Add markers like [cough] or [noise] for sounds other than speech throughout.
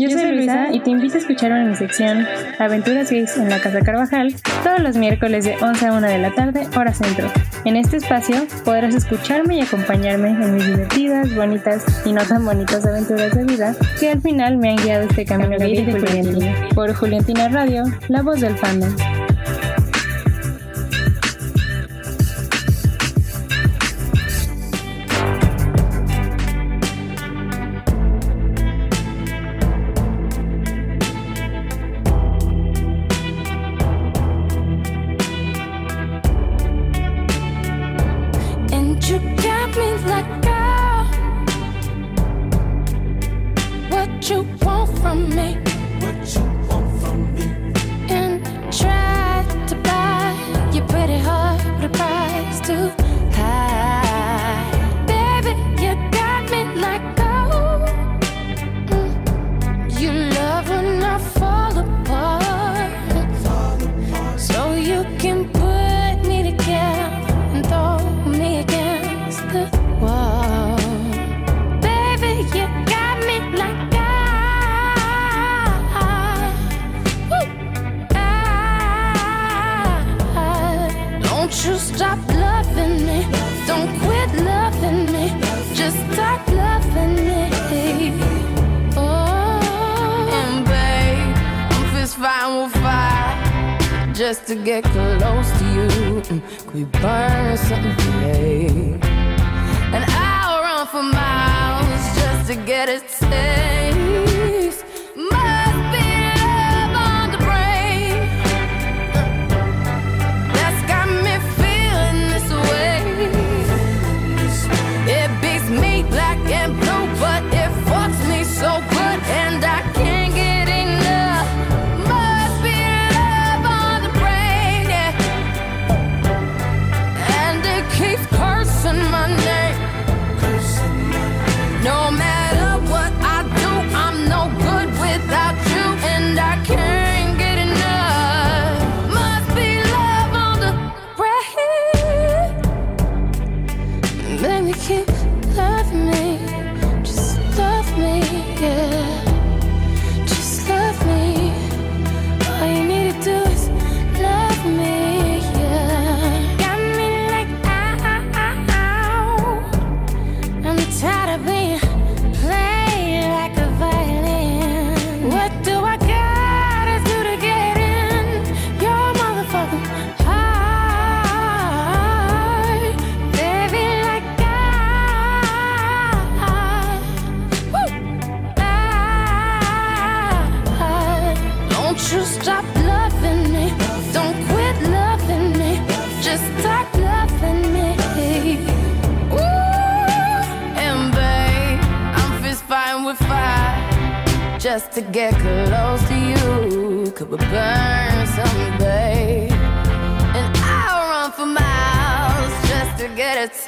Yo soy Luisa y te invito a escuchar en mi sección Aventuras Gays en la Casa Carvajal todos los miércoles de 11 a 1 de la tarde, hora centro. En este espacio podrás escucharme y acompañarme en mis divertidas, bonitas y no tan bonitas aventuras de vida que al final me han guiado este camino gay de Juliantina. Por Juliantina Radio, la voz del fandom. to get close to you Could we burn some babe? And I'll run for miles just to get a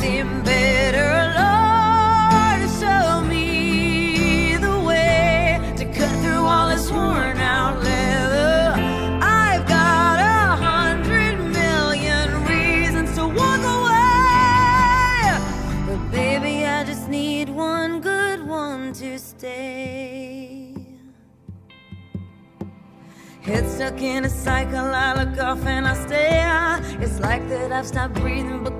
seem better, Lord. Show me the way to cut through all this worn out leather. I've got a hundred million reasons to walk away, but baby, I just need one good one to stay. Head stuck in a cycle, I look off and I stare. It's like that I've stopped breathing, but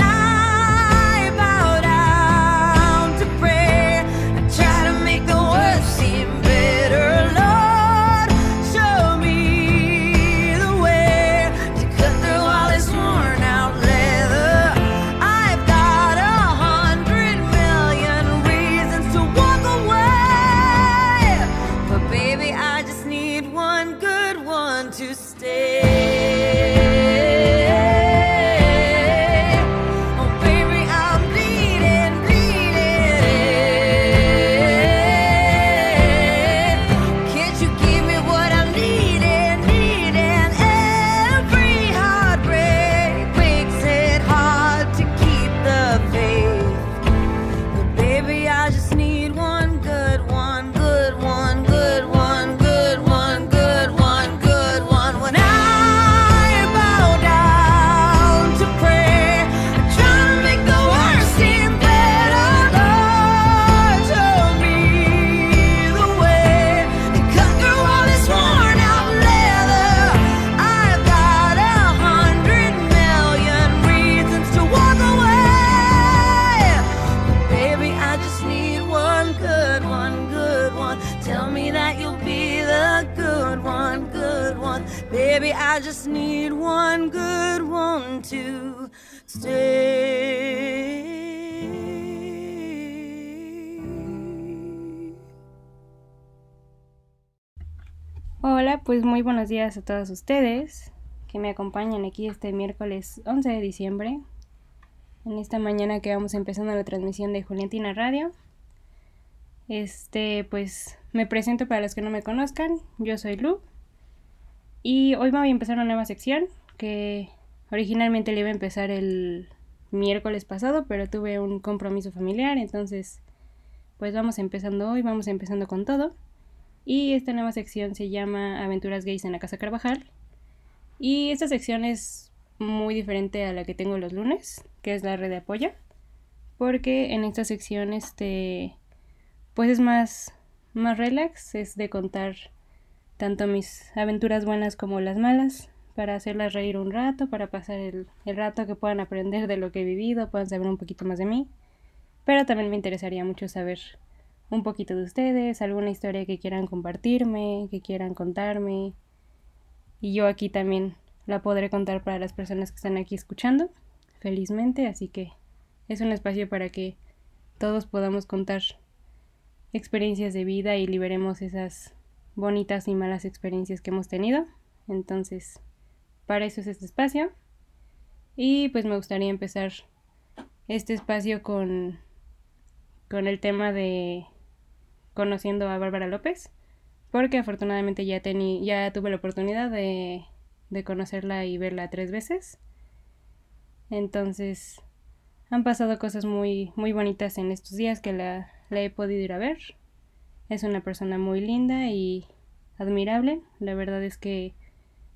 Buenos días a todos ustedes que me acompañan aquí este miércoles 11 de diciembre. En esta mañana que vamos empezando la transmisión de Juliantina Radio. Este, pues me presento para los que no me conozcan. Yo soy Lu. Y hoy voy a empezar una nueva sección que originalmente le iba a empezar el miércoles pasado, pero tuve un compromiso familiar, entonces pues vamos empezando hoy, vamos empezando con todo. Y esta nueva sección se llama Aventuras Gays en la Casa Carvajal. Y esta sección es muy diferente a la que tengo los lunes, que es la red de apoyo. Porque en esta sección, este, pues es más, más relax, es de contar tanto mis aventuras buenas como las malas, para hacerlas reír un rato, para pasar el, el rato que puedan aprender de lo que he vivido, puedan saber un poquito más de mí. Pero también me interesaría mucho saber un poquito de ustedes, alguna historia que quieran compartirme, que quieran contarme. Y yo aquí también la podré contar para las personas que están aquí escuchando, felizmente, así que es un espacio para que todos podamos contar experiencias de vida y liberemos esas bonitas y malas experiencias que hemos tenido. Entonces, para eso es este espacio. Y pues me gustaría empezar este espacio con, con el tema de conociendo a Bárbara López, porque afortunadamente ya, tení, ya tuve la oportunidad de, de conocerla y verla tres veces. Entonces, han pasado cosas muy, muy bonitas en estos días que la, la he podido ir a ver. Es una persona muy linda y admirable. La verdad es que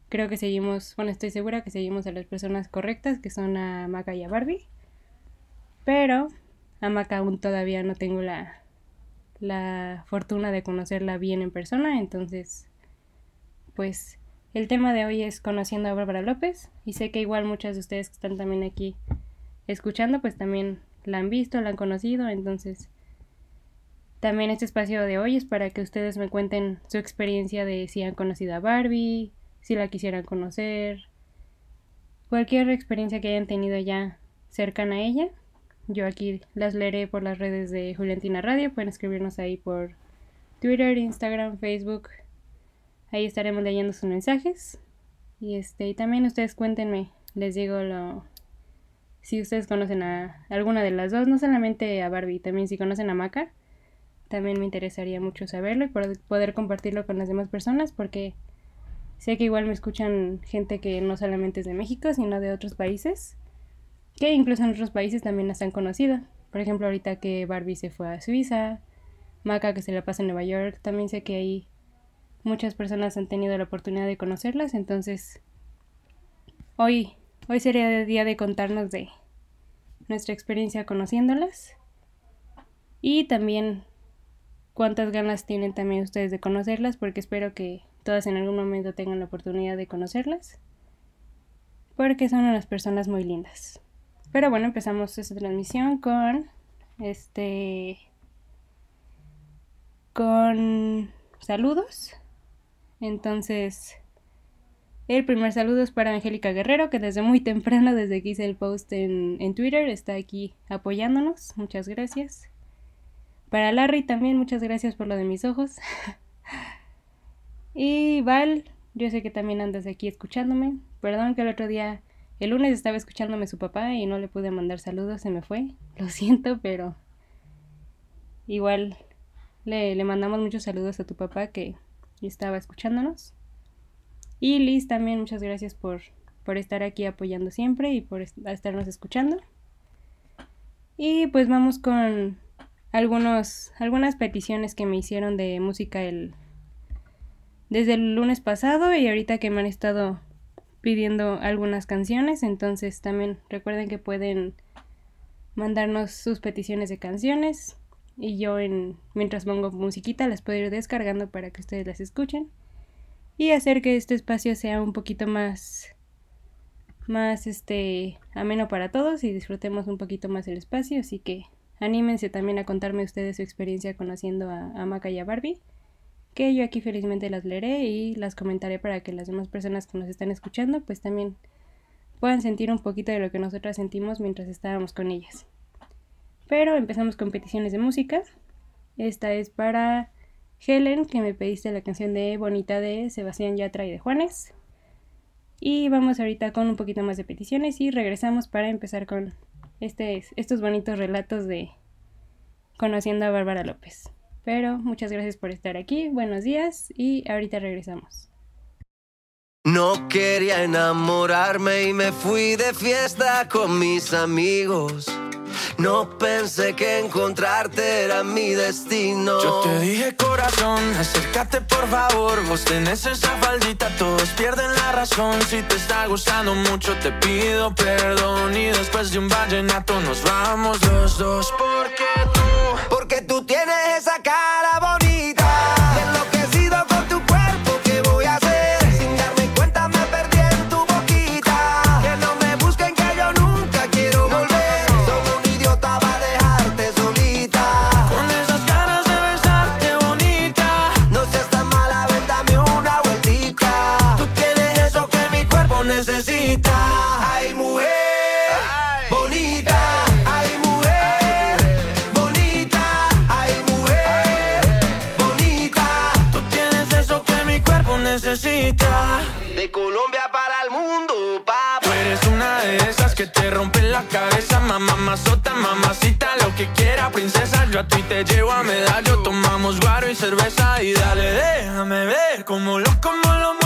creo que seguimos, bueno, estoy segura que seguimos a las personas correctas, que son a Maca y a Barbie. Pero a Maca aún todavía no tengo la, la fortuna de conocerla bien en persona, entonces, pues el tema de hoy es conociendo a Bárbara López y sé que igual muchas de ustedes que están también aquí escuchando, pues también la han visto, la han conocido, entonces también este espacio de hoy es para que ustedes me cuenten su experiencia de si han conocido a Barbie, si la quisieran conocer, cualquier experiencia que hayan tenido ya cercana a ella. Yo aquí las leeré por las redes de Juliantina Radio, pueden escribirnos ahí por Twitter, Instagram, Facebook. Ahí estaremos leyendo sus mensajes. Y este, y también ustedes cuéntenme, les digo lo si ustedes conocen a alguna de las dos, no solamente a Barbie, también si conocen a Maca, también me interesaría mucho saberlo y poder compartirlo con las demás personas porque Sé que igual me escuchan gente que no solamente es de México, sino de otros países, que incluso en otros países también las han conocido. Por ejemplo, ahorita que Barbie se fue a Suiza, Maca que se la pasa en Nueva York, también sé que ahí muchas personas han tenido la oportunidad de conocerlas, entonces hoy, hoy sería el día de contarnos de nuestra experiencia conociéndolas y también cuántas ganas tienen también ustedes de conocerlas, porque espero que todas en algún momento tengan la oportunidad de conocerlas, porque son unas personas muy lindas. Pero bueno, empezamos esta transmisión con este con saludos. Entonces, el primer saludo es para Angélica Guerrero, que desde muy temprano, desde que hice el post en, en Twitter, está aquí apoyándonos. Muchas gracias. Para Larry también, muchas gracias por lo de mis ojos. [laughs] y Val, yo sé que también andas aquí escuchándome. Perdón que el otro día, el lunes estaba escuchándome su papá y no le pude mandar saludos, se me fue. [laughs] Lo siento, pero igual le, le mandamos muchos saludos a tu papá que estaba escuchándonos. Y Liz también, muchas gracias por, por estar aquí apoyando siempre y por estarnos escuchando. Y pues vamos con algunos, algunas peticiones que me hicieron de música el, desde el lunes pasado y ahorita que me han estado pidiendo algunas canciones. Entonces también recuerden que pueden mandarnos sus peticiones de canciones y yo en mientras pongo musiquita las puedo ir descargando para que ustedes las escuchen y hacer que este espacio sea un poquito más más este ameno para todos y disfrutemos un poquito más el espacio así que Anímense también a contarme ustedes su experiencia conociendo a, a Maca y a Barbie, que yo aquí felizmente las leeré y las comentaré para que las demás personas que nos están escuchando pues también puedan sentir un poquito de lo que nosotras sentimos mientras estábamos con ellas. Pero empezamos con peticiones de música. Esta es para Helen, que me pediste la canción de Bonita de Sebastián Yatra y de Juanes. Y vamos ahorita con un poquito más de peticiones y regresamos para empezar con este, estos bonitos relatos de conociendo a Bárbara López. Pero muchas gracias por estar aquí, buenos días y ahorita regresamos. No quería enamorarme y me fui de fiesta con mis amigos. No pensé que encontrarte era mi destino. Yo te dije corazón, acércate por favor. Vos tenés esa faldita, todos pierden la razón. Si te está gustando mucho, te pido perdón. Y después de un vallenato nos vamos los dos. Porque tú, porque tú tienes esa rompen la cabeza, mamá, mazota, mamacita, lo que quiera, princesa. Yo a ti te llevo a medallo, tomamos guaro y cerveza. Y dale, déjame ver cómo lo, cómo lo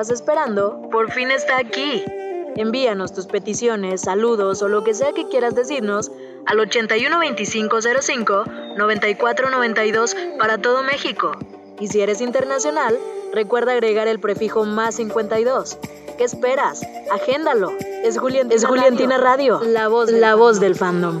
estabas esperando, por fin está aquí. Envíanos tus peticiones, saludos o lo que sea que quieras decirnos al 812505 9492 para todo México. Y si eres internacional, recuerda agregar el prefijo más 52. ¿Qué esperas? Agéndalo. Es, Juliantina, Radio, la voz, la voz del fandom.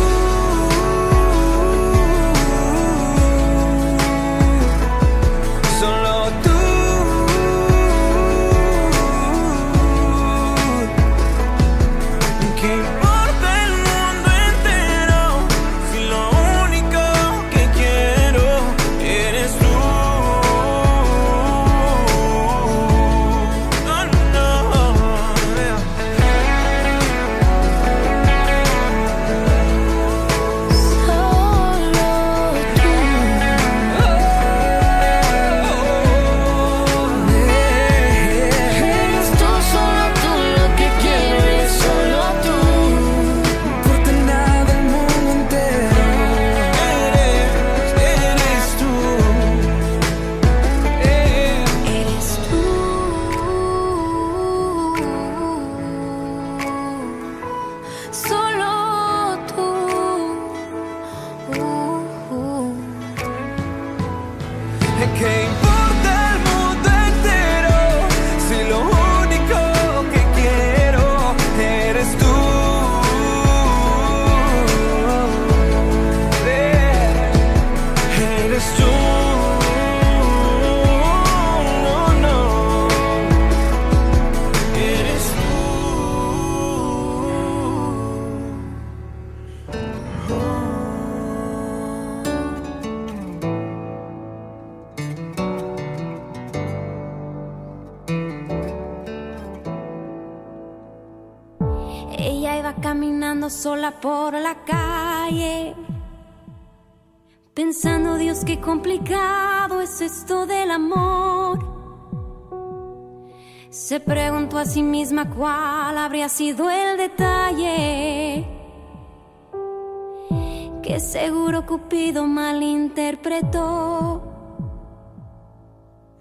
A sí misma cuál habría sido el detalle que seguro Cupido malinterpretó.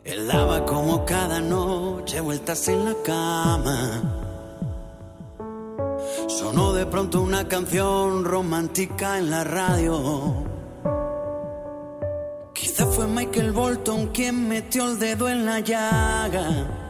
Él daba como cada noche vueltas en la cama Sonó de pronto una canción romántica en la radio. Quizá fue Michael Bolton quien metió el dedo en la llaga.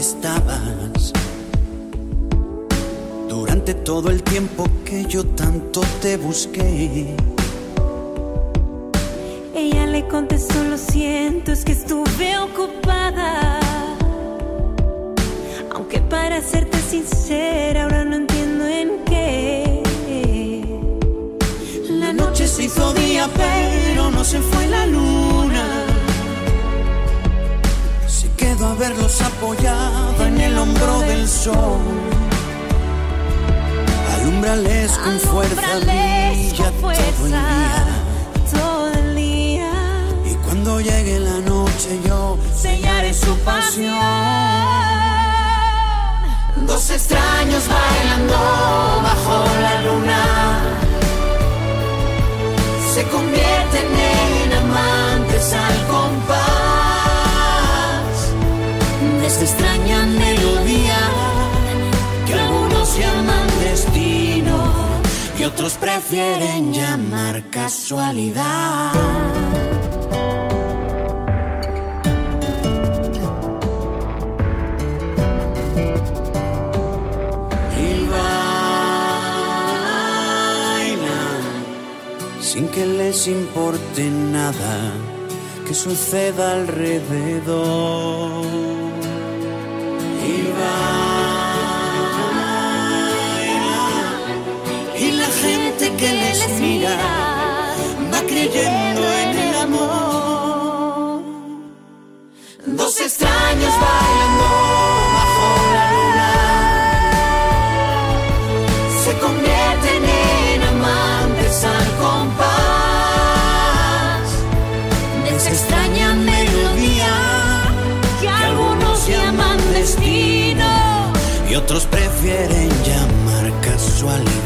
Estabas? Durante todo el tiempo que yo tanto te busqué. Ella le contestó, lo siento, es que estuve ocupada. Aunque para serte sincera, ahora no entiendo en qué. La noche se hizo día, pero no se fue la luna. Verlos apoyado en el hombro del sol. Alumbrales con fuerza, brilla todo el día. todo el día. Y cuando llegue la noche yo sellaré su pasión. Dos extraños bailando bajo la luna se convierten en amantes al compás esa extraña melodía que algunos llaman destino y otros prefieren llamar casualidad. Sin que les importe nada que suceda alrededor. Les mira va creyendo en el amor. Dos extraños bailando bajo la luna se convierten en amantes al compás de esa extraña melodía que algunos llaman destino y otros prefieren llamar casualidad.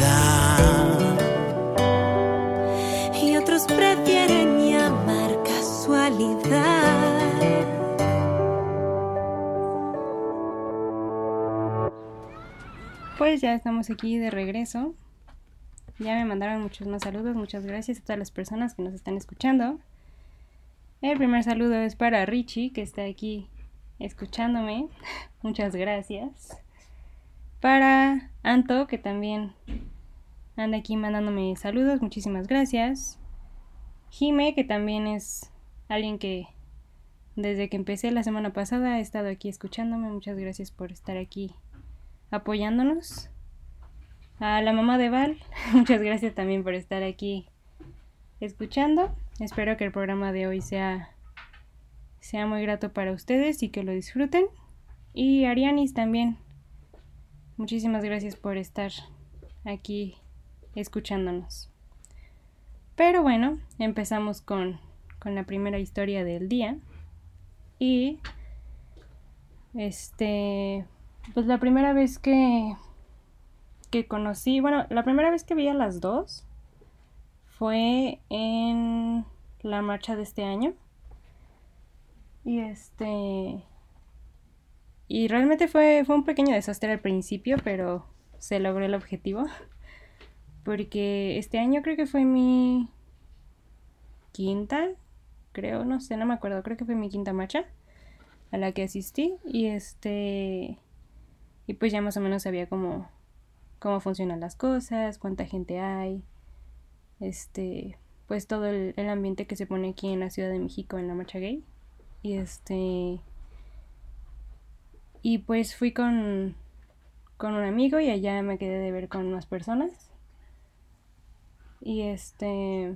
Ya estamos aquí de regreso. Ya me mandaron muchos más saludos. Muchas gracias a todas las personas que nos están escuchando. El primer saludo es para Richie, que está aquí escuchándome. [laughs] Muchas gracias. Para Anto, que también anda aquí mandándome saludos. Muchísimas gracias. Jime, que también es alguien que desde que empecé la semana pasada ha estado aquí escuchándome. Muchas gracias por estar aquí apoyándonos. A la mamá de Val, [laughs] muchas gracias también por estar aquí escuchando. Espero que el programa de hoy sea, sea muy grato para ustedes y que lo disfruten. Y Arianis también, muchísimas gracias por estar aquí escuchándonos. Pero bueno, empezamos con, con la primera historia del día. Y este, pues la primera vez que, que conocí, bueno, la primera vez que vi a las dos fue en la marcha de este año. Y este, y realmente fue, fue un pequeño desastre al principio, pero se logró el objetivo. Porque este año creo que fue mi quinta, creo, no sé, no me acuerdo, creo que fue mi quinta marcha a la que asistí. Y este, y pues ya más o menos sabía cómo, cómo funcionan las cosas, cuánta gente hay, este, pues todo el, el ambiente que se pone aquí en la Ciudad de México en la marcha gay. Y este, y pues fui con, con un amigo y allá me quedé de ver con más personas. Y este,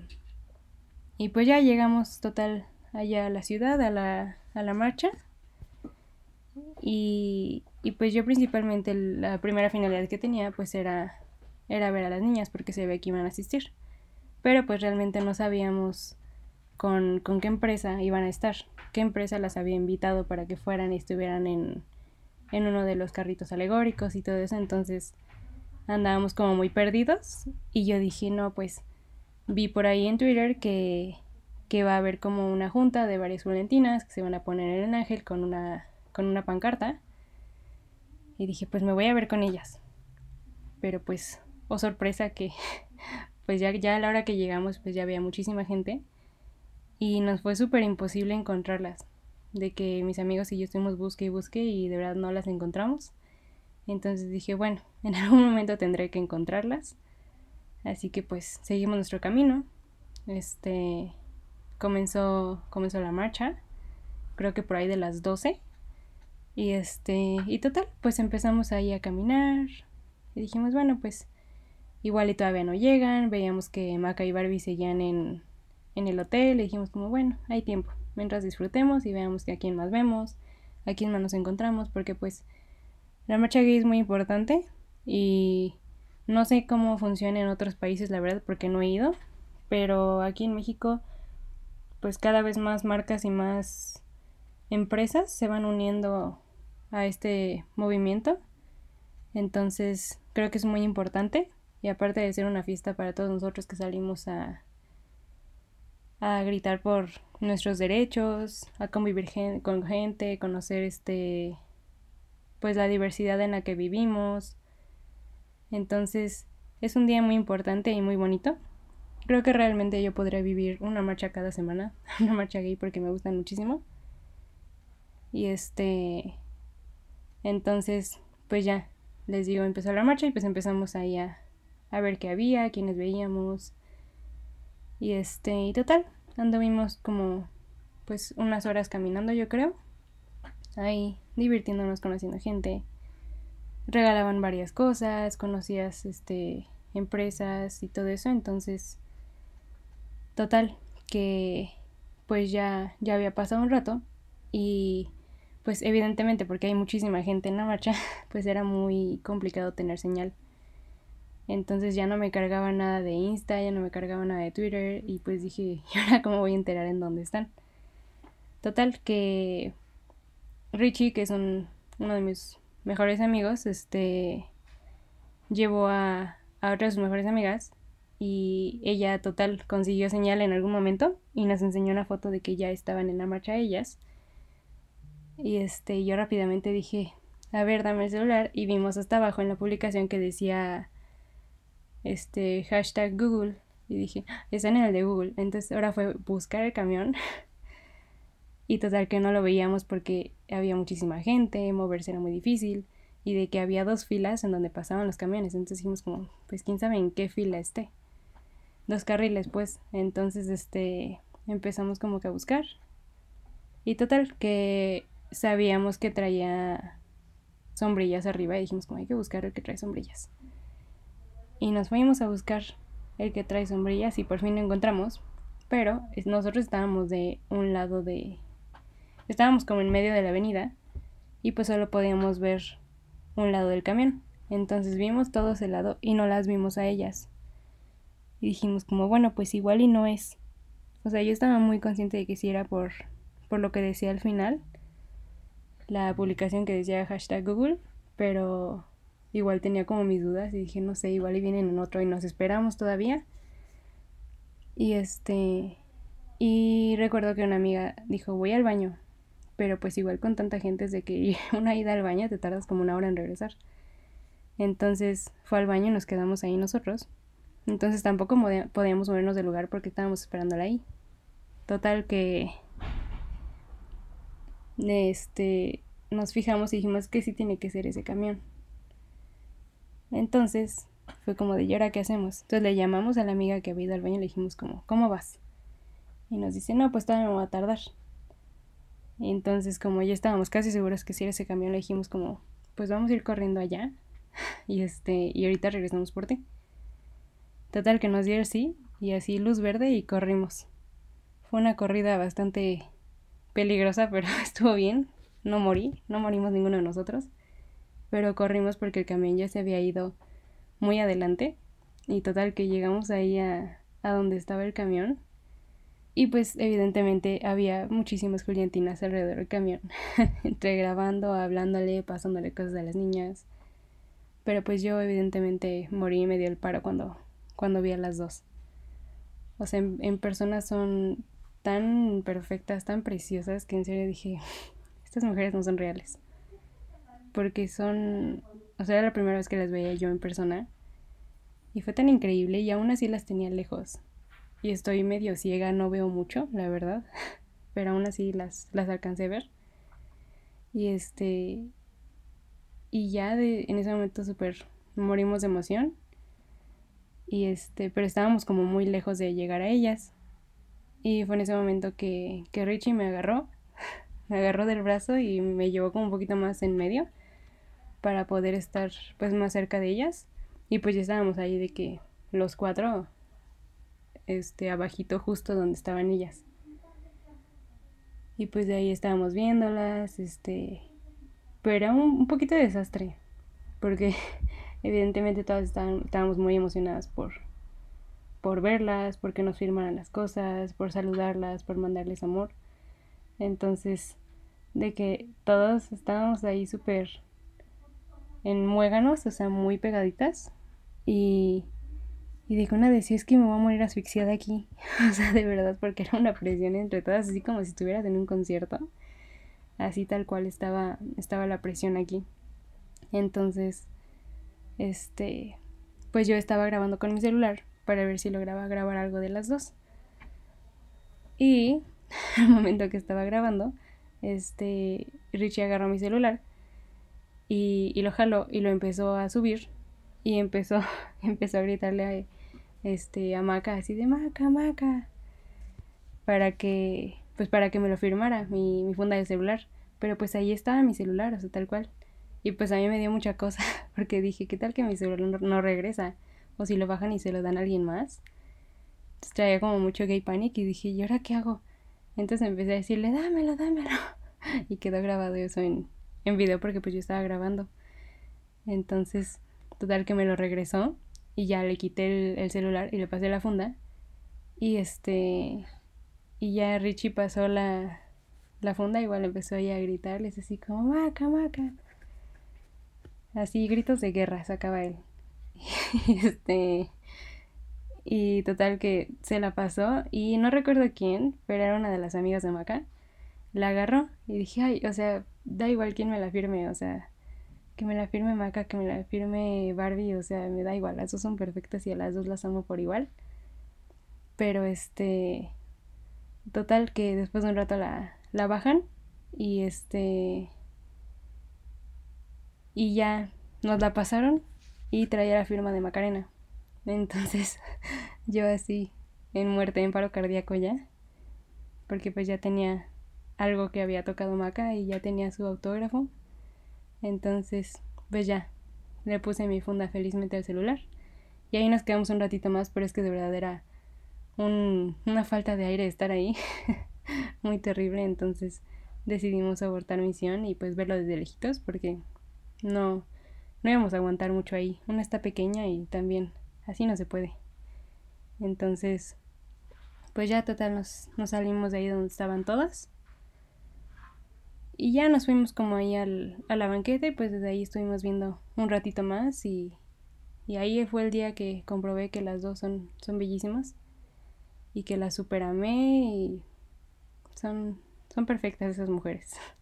y pues ya llegamos total allá a la ciudad, a la, a la marcha. Y, y pues yo principalmente la primera finalidad que tenía pues era, era ver a las niñas porque se ve que iban a asistir. Pero pues realmente no sabíamos con, con qué empresa iban a estar, qué empresa las había invitado para que fueran y estuvieran en, en uno de los carritos alegóricos y todo eso. Entonces andábamos como muy perdidos y yo dije, no, pues vi por ahí en Twitter que, que va a haber como una junta de varias valentinas que se van a poner en el ángel con una, con una pancarta. Y dije, pues me voy a ver con ellas. Pero pues, oh sorpresa que [laughs] pues ya, ya a la hora que llegamos pues ya había muchísima gente y nos fue súper imposible encontrarlas. De que mis amigos y yo estuvimos busque y busque y de verdad no las encontramos. Entonces dije, bueno, [laughs] en algún momento tendré que encontrarlas. Así que pues seguimos nuestro camino. Este comenzó comenzó la marcha, creo que por ahí de las 12. Y este, y total, pues empezamos ahí a caminar y dijimos, bueno, pues igual y todavía no llegan, veíamos que Maca y Barbie seguían en, en el hotel y dijimos como, bueno, hay tiempo, mientras disfrutemos y veamos a quién más vemos, a quién más nos encontramos, porque pues la marcha gay es muy importante y no sé cómo funciona en otros países, la verdad, porque no he ido, pero aquí en México, pues cada vez más marcas y más empresas se van uniendo a este movimiento. Entonces, creo que es muy importante. Y aparte de ser una fiesta para todos nosotros que salimos a, a gritar por nuestros derechos, a convivir con gente, conocer este pues la diversidad en la que vivimos, entonces, es un día muy importante y muy bonito. Creo que realmente yo podría vivir una marcha cada semana, [laughs] una marcha gay porque me gustan muchísimo. Y este, entonces, pues ya, les digo, empezó la marcha y pues empezamos ahí a, a ver qué había, quiénes veíamos. Y este, y total, anduvimos como pues unas horas caminando yo creo. Ahí divirtiéndonos, conociendo gente regalaban varias cosas, conocías este empresas y todo eso, entonces total que pues ya ya había pasado un rato y pues evidentemente porque hay muchísima gente en la marcha, [laughs] pues era muy complicado tener señal. Entonces ya no me cargaba nada de Insta, ya no me cargaba nada de Twitter y pues dije, [laughs] ¿y ahora cómo voy a enterar en dónde están? Total que Richie, que es un, uno de mis mejores amigos, este, llevó a, a de sus mejores amigas y ella total consiguió señal en algún momento y nos enseñó una foto de que ya estaban en la marcha ellas. Y este, yo rápidamente dije, a ver, dame el celular y vimos hasta abajo en la publicación que decía este hashtag Google y dije, ah, están en el de Google. Entonces ahora fue buscar el camión [laughs] y total que no lo veíamos porque había muchísima gente, moverse era muy difícil y de que había dos filas en donde pasaban los camiones. Entonces dijimos como, pues quién sabe en qué fila esté. Dos carriles, pues. Entonces, este, empezamos como que a buscar. Y total que sabíamos que traía sombrillas arriba y dijimos como hay que buscar el que trae sombrillas. Y nos fuimos a buscar el que trae sombrillas y por fin lo encontramos. Pero nosotros estábamos de un lado de, Estábamos como en medio de la avenida y pues solo podíamos ver un lado del camión. Entonces vimos todo ese lado y no las vimos a ellas. Y dijimos como, bueno, pues igual y no es. O sea, yo estaba muy consciente de que sí era por, por lo que decía al final, la publicación que decía hashtag Google, pero igual tenía como mis dudas y dije, no sé, igual y vienen en otro y nos esperamos todavía. Y este, y recuerdo que una amiga dijo, voy al baño pero pues igual con tanta gente es de que [laughs] una ida al baño te tardas como una hora en regresar. Entonces fue al baño y nos quedamos ahí nosotros. Entonces tampoco podíamos movernos del lugar porque estábamos esperándola ahí. Total que este nos fijamos y dijimos que sí tiene que ser ese camión. Entonces fue como de, ¿y ahora qué hacemos? Entonces le llamamos a la amiga que había ido al baño y le dijimos como, ¿cómo vas? Y nos dice, no, pues todavía me voy a tardar. Entonces, como ya estábamos casi seguros que si era ese camión, le dijimos como, pues vamos a ir corriendo allá. [laughs] Y este, y ahorita regresamos por ti. Total que nos dio sí, y así luz verde y corrimos. Fue una corrida bastante peligrosa, [laughs] pero estuvo bien. No morí, no morimos ninguno de nosotros. Pero corrimos porque el camión ya se había ido muy adelante. Y total que llegamos ahí a, a donde estaba el camión. Y pues evidentemente había muchísimas Juliantinas alrededor del camión. [laughs] Entre grabando, hablándole, pasándole cosas a las niñas. Pero pues yo evidentemente morí y me dio el paro cuando, cuando vi a las dos. O sea, en, en persona son tan perfectas, tan preciosas, que en serio dije, [laughs] estas mujeres no son reales. Porque son, o sea, era la primera vez que las veía yo en persona. Y fue tan increíble y aún así las tenía lejos. Y estoy medio ciega, no veo mucho, la verdad. [laughs] Pero aún así las, las alcancé a ver. Y este, y ya de, en ese momento súper morimos de emoción. Y este, pero estábamos como muy lejos de llegar a ellas. Y fue en ese momento que, que Richie me agarró, [laughs] me agarró del brazo y me llevó como un poquito más en medio para poder estar pues más cerca de ellas. Y pues ya estábamos ahí de que los cuatro, este, abajito justo donde estaban ellas. Y pues de ahí estábamos viéndolas, este, pero era un, poquito de desastre, porque [laughs] evidentemente todas estábamos muy emocionadas por, por verlas, porque nos firmaran las cosas, por saludarlas, por mandarles amor. Entonces, de que todos estábamos ahí súper en muéganos, o sea, muy pegaditas. Y, y de que una decía, es que me voy a morir asfixiada aquí. [laughs] o sea, de verdad, porque era una presión entre todas, así como si estuvieras en un concierto así tal cual estaba, estaba la presión aquí. Entonces, este, pues yo estaba grabando con mi celular para ver si lograba grabar algo de las dos. Y [laughs] al momento que estaba grabando, este, Richie agarró mi celular y, lo jaló y lo empezó a subir y empezó, [laughs] empezó a gritarle a, este, a Maca así de Maca, Maca, para que, pues para que me lo firmara mi funda de celular. Pero pues ahí estaba mi celular, o sea, tal cual. Y pues a mí me dio mucha cosa, [laughs] porque dije, ¿qué tal que mi celular no, regresa? O si lo bajan y se lo dan a alguien más. Entonces traía como mucho gay panic y dije, ¿y ahora qué hago? Entonces empecé a decirle, dámelo, dámelo. [laughs] Y quedó grabado eso en, en video porque pues yo estaba grabando. Entonces, total que me lo regresó y ya le quité el, el celular y le pasé la funda. Y este, y ya Richie pasó la, la funda, igual empezó ahí a gritarles así como maca, maca. Así gritos de guerra sacaba él. [laughs] este y total que se la pasó y no recuerdo quién, pero era una de las amigas de Maca. La agarró y dije, ay, o sea, da igual quién me la firme, o sea, que me la firme Maca, que me la firme Barbie, o sea, me da igual, las dos son perfectas y a las dos las amo por igual. Pero este, Total que después de un rato la, la bajan y este y ya nos la pasaron y traía la firma de Macarena. Entonces [laughs] yo así en muerte, en paro cardíaco ya, porque pues ya tenía algo que había tocado Maca y ya tenía su autógrafo. Entonces, pues ya, le puse mi funda felizmente al celular. Y ahí nos quedamos un ratito más, pero es que de verdad era una falta de aire estar ahí, [laughs] muy terrible, entonces decidimos abortar misión y pues verlo desde lejitos porque no, no íbamos a aguantar mucho ahí. Una está pequeña y también así no se puede. Entonces, pues ya total nos, nos salimos de ahí donde estaban todas. Y ya nos fuimos como ahí al, a la banqueta y pues desde ahí estuvimos viendo un ratito más y, y ahí fue el día que comprobé que las dos son, son bellísimas y que las superamé y son, son perfectas esas mujeres. [laughs]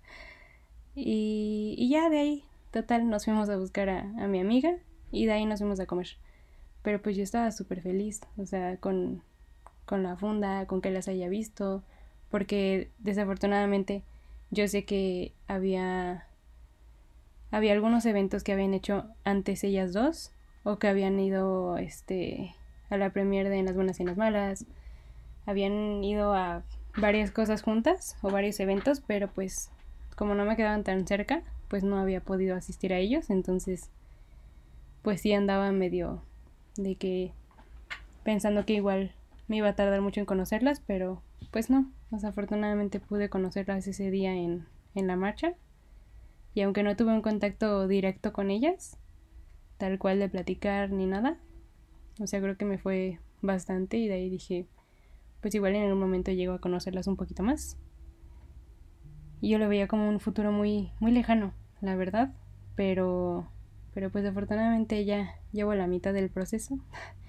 Y, y, ya de ahí, total, nos fuimos a buscar a, mi amiga y de ahí nos fuimos a comer. Pero pues yo estaba súper feliz, o sea, con, con la funda, con que las haya visto, porque desafortunadamente yo sé que había había algunos eventos que habían hecho antes ellas dos o que habían ido este a la premier de En las buenas y en las malas habían ido a varias cosas juntas o varios eventos, pero pues como no me quedaban tan cerca, pues no había podido asistir a ellos, entonces pues sí andaba medio de que pensando que igual me iba a tardar mucho en conocerlas, pero pues no, desafortunadamente pude conocerlas ese día en, en la marcha. Y aunque no tuve un contacto directo con ellas, tal cual de platicar ni nada, o sea, creo que me fue bastante y de ahí dije, pues igual en algún momento llego a conocerlas un poquito más. Y yo lo veía como un futuro muy, muy lejano, la verdad, pero, pero pues afortunadamente ya llevo la mitad del proceso.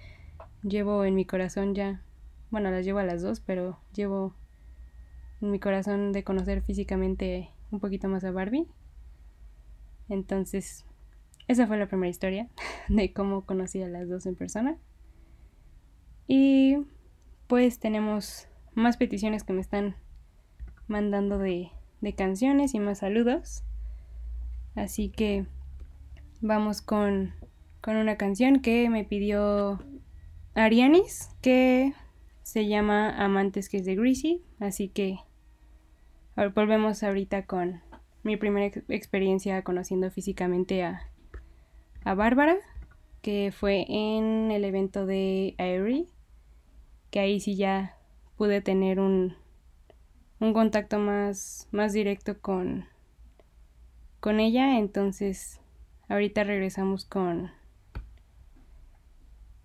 [laughs] llevo en mi corazón ya, bueno, las llevo a las dos, pero llevo en mi corazón de conocer físicamente un poquito más a Barbie. Entonces, esa fue la primera historia [laughs] de cómo conocí a las dos en persona. Y pues tenemos más peticiones que me están mandando de, de canciones y más saludos. Así que vamos con, con una canción que me pidió Arianis, que se llama Amantes, que es de Greasy. Así que volvemos ahorita con mi primera experiencia conociendo físicamente a, a Bárbara, que fue en el evento de Airy que ahí sí ya pude tener un, un contacto más, más directo con, con ella. Entonces, ahorita regresamos con,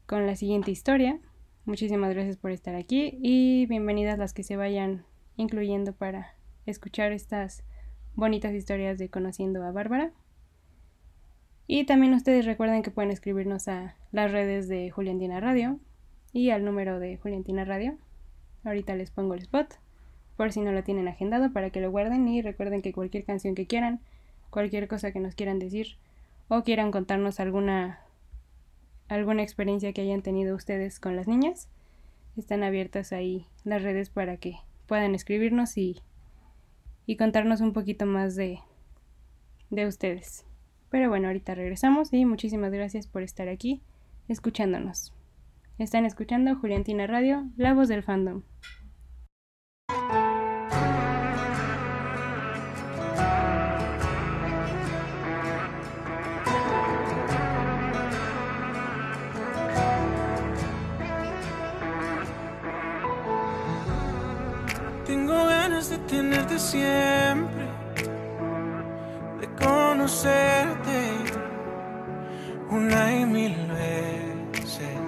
con la siguiente historia. Muchísimas gracias por estar aquí y bienvenidas las que se vayan incluyendo para escuchar estas bonitas historias de conociendo a Bárbara. Y también ustedes recuerden que pueden escribirnos a las redes de Juliantina Radio, y al número de Juliantina Radio. Ahorita les pongo el spot por si no lo tienen agendado para que lo guarden y recuerden que cualquier canción que quieran, cualquier cosa que nos quieran decir o quieran contarnos alguna alguna experiencia que hayan tenido ustedes con las niñas, están abiertas ahí las redes para que puedan escribirnos y, y contarnos un poquito más de, de ustedes. Pero bueno, ahorita regresamos y muchísimas gracias por estar aquí escuchándonos. Están escuchando Juliantina Radio, la voz del fandom. Tenerte siempre, de conocerte una y mil veces.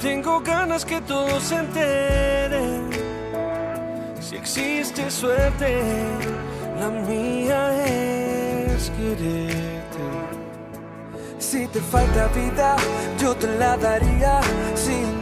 Tengo ganas que todos se enteren. Si existe suerte, la mía es quererte. Si te falta vida, yo te la daría. Si un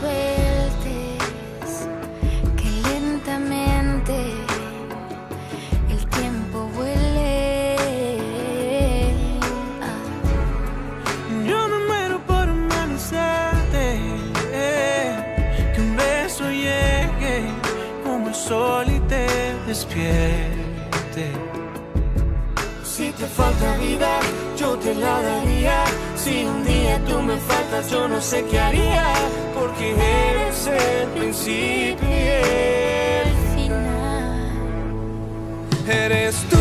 Sueltes, que lentamente el tiempo vuele. Ah. Yo me muero por amanecerte, eh, que un beso llegue como el sol y te despierte. Si te falta vida, yo te la daría. Si un día tú me faltas, yo no sé qué haría, porque eres el principio y el final. Eres tú.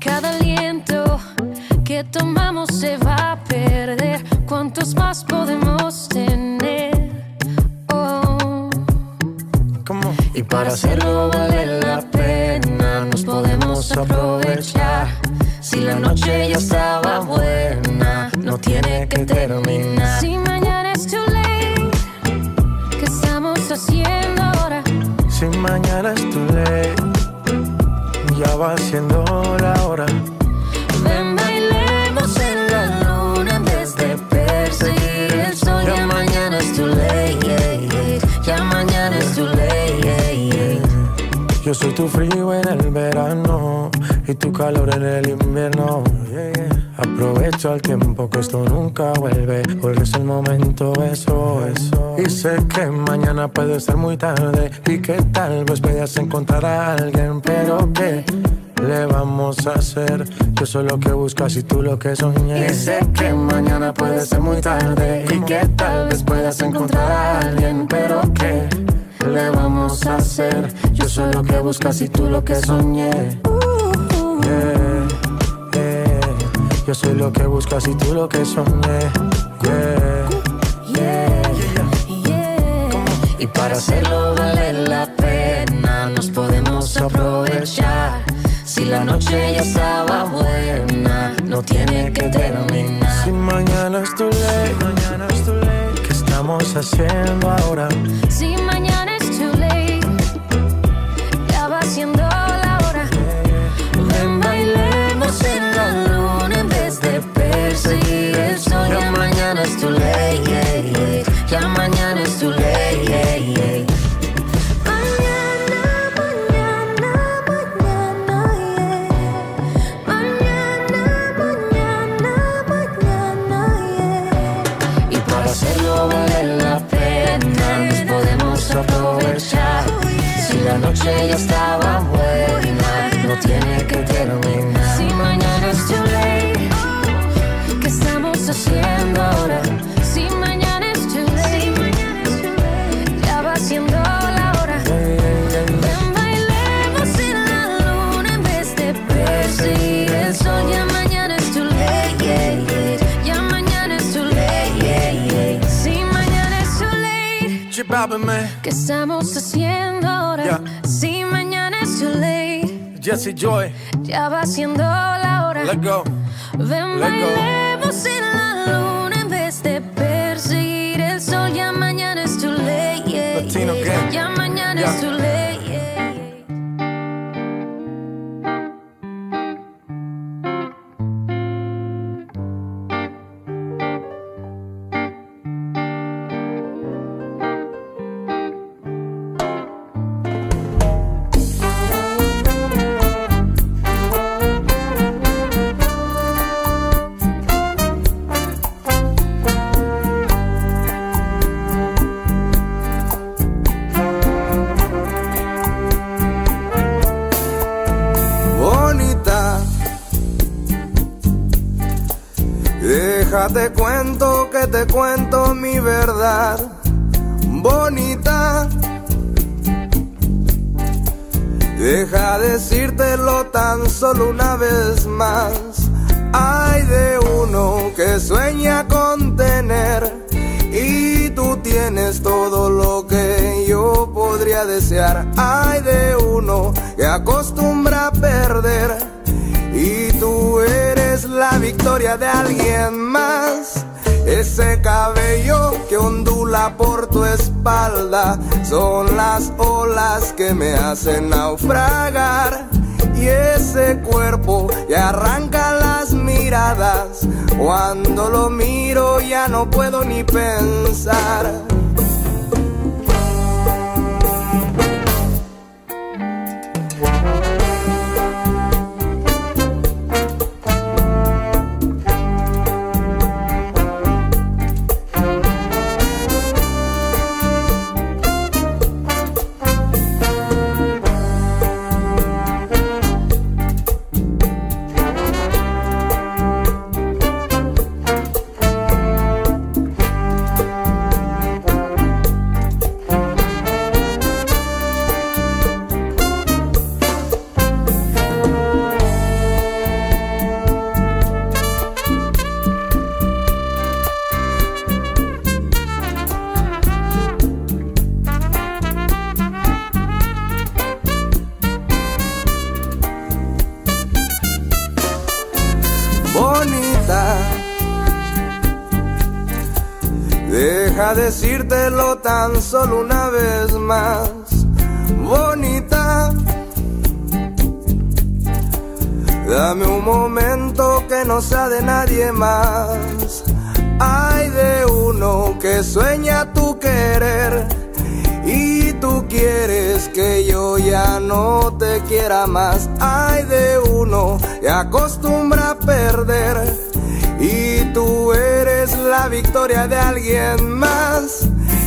cada aliento que tomamos se va a perder. ¿Cuántos más podemos tener? Oh. Y para hacerlo vale la pena, nos podemos aprovechar. Si la noche ya estaba buena, no tiene que terminar. Si mañana es too late, ¿qué estamos haciendo ahora? Si mañana es too late va la hora. Ven, bailemos en la luna desde perseguir el sol. Ya mañana es too late, ya mañana es too late. Yo soy tu frío en el verano y tu calor en el invierno. Aprovecho el tiempo que esto nunca vuelve, porque es el momento, eso, eso. Y sé que mañana puede ser muy tarde y que tal vez vayas a encontrar a alguien, pero que le vamos a hacer? Yo soy lo que buscas y tú lo que soñé. Y sé que mañana puede ser muy tarde y que tal vez puedas encontrar a alguien, pero ¿qué le vamos a hacer? Yo soy lo que buscas y tú lo que soñé. Uh-huh. Yeah, yeah. Yo soy lo que buscas y tú lo que soñé. Yeah, y para hacerlo vale la pena, nos podemos aprovechar la noche ya estaba buena, no tiene que terminar. Si mañana es tu ley, mañana es tu ley. ¿Qué estamos haciendo ahora? Si mañana noche ya estaba buena, no tiene que terminar. Si mañana es too late, ¿qué estamos haciendo ahora? Si mañana es too late, ya va siendo la hora. Ven, bailemos en la luna en vez de perseguir el sol. Ya mañana es too late, ya mañana es too late. Si mañana es too late. ¿Qué estamos haciendo Jesse Joy, ya va siendo la hora. let go. Ven, Let go. bailemos en la luna en vez de perseguir el sol. Ya mañana es too late, yeah, Latino yeah. gang. Ya mañana Ya. es too late, bonita. Deja decírtelo tan solo una vez más. Hay de uno que sueña con tener y tú tienes todo lo que yo podría desear. Hay de uno que acostumbra a perder y tú eres la victoria de alguien más. Ese cabello que ondula por tu espalda son las olas que me hacen naufragar. Y ese cuerpo que arranca las miradas, cuando lo miro ya no puedo ni pensar. Solo una vez más, bonita. Dame un momento que no sea de nadie más. Hay de uno que sueña tu querer y tú quieres que yo ya no te quiera más. Hay de uno que acostumbra a perder y tú eres la victoria de alguien más.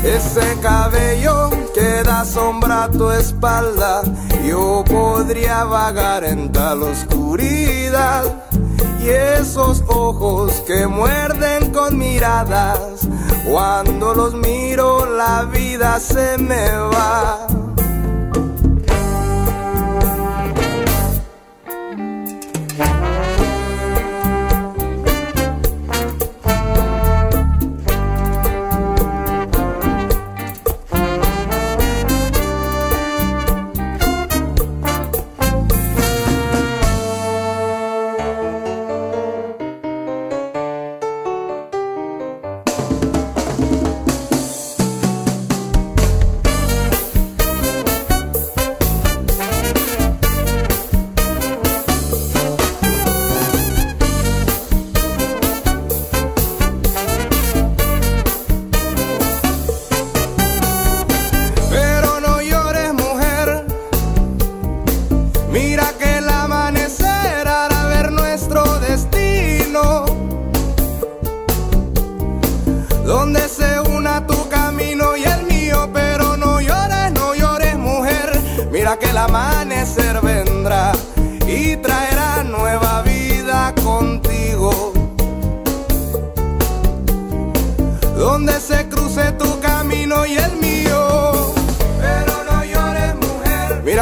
Ese cabello que da sombra a tu espalda, yo podría vagar en tal oscuridad. Y esos ojos que muerden con miradas, cuando los miro la vida se me va.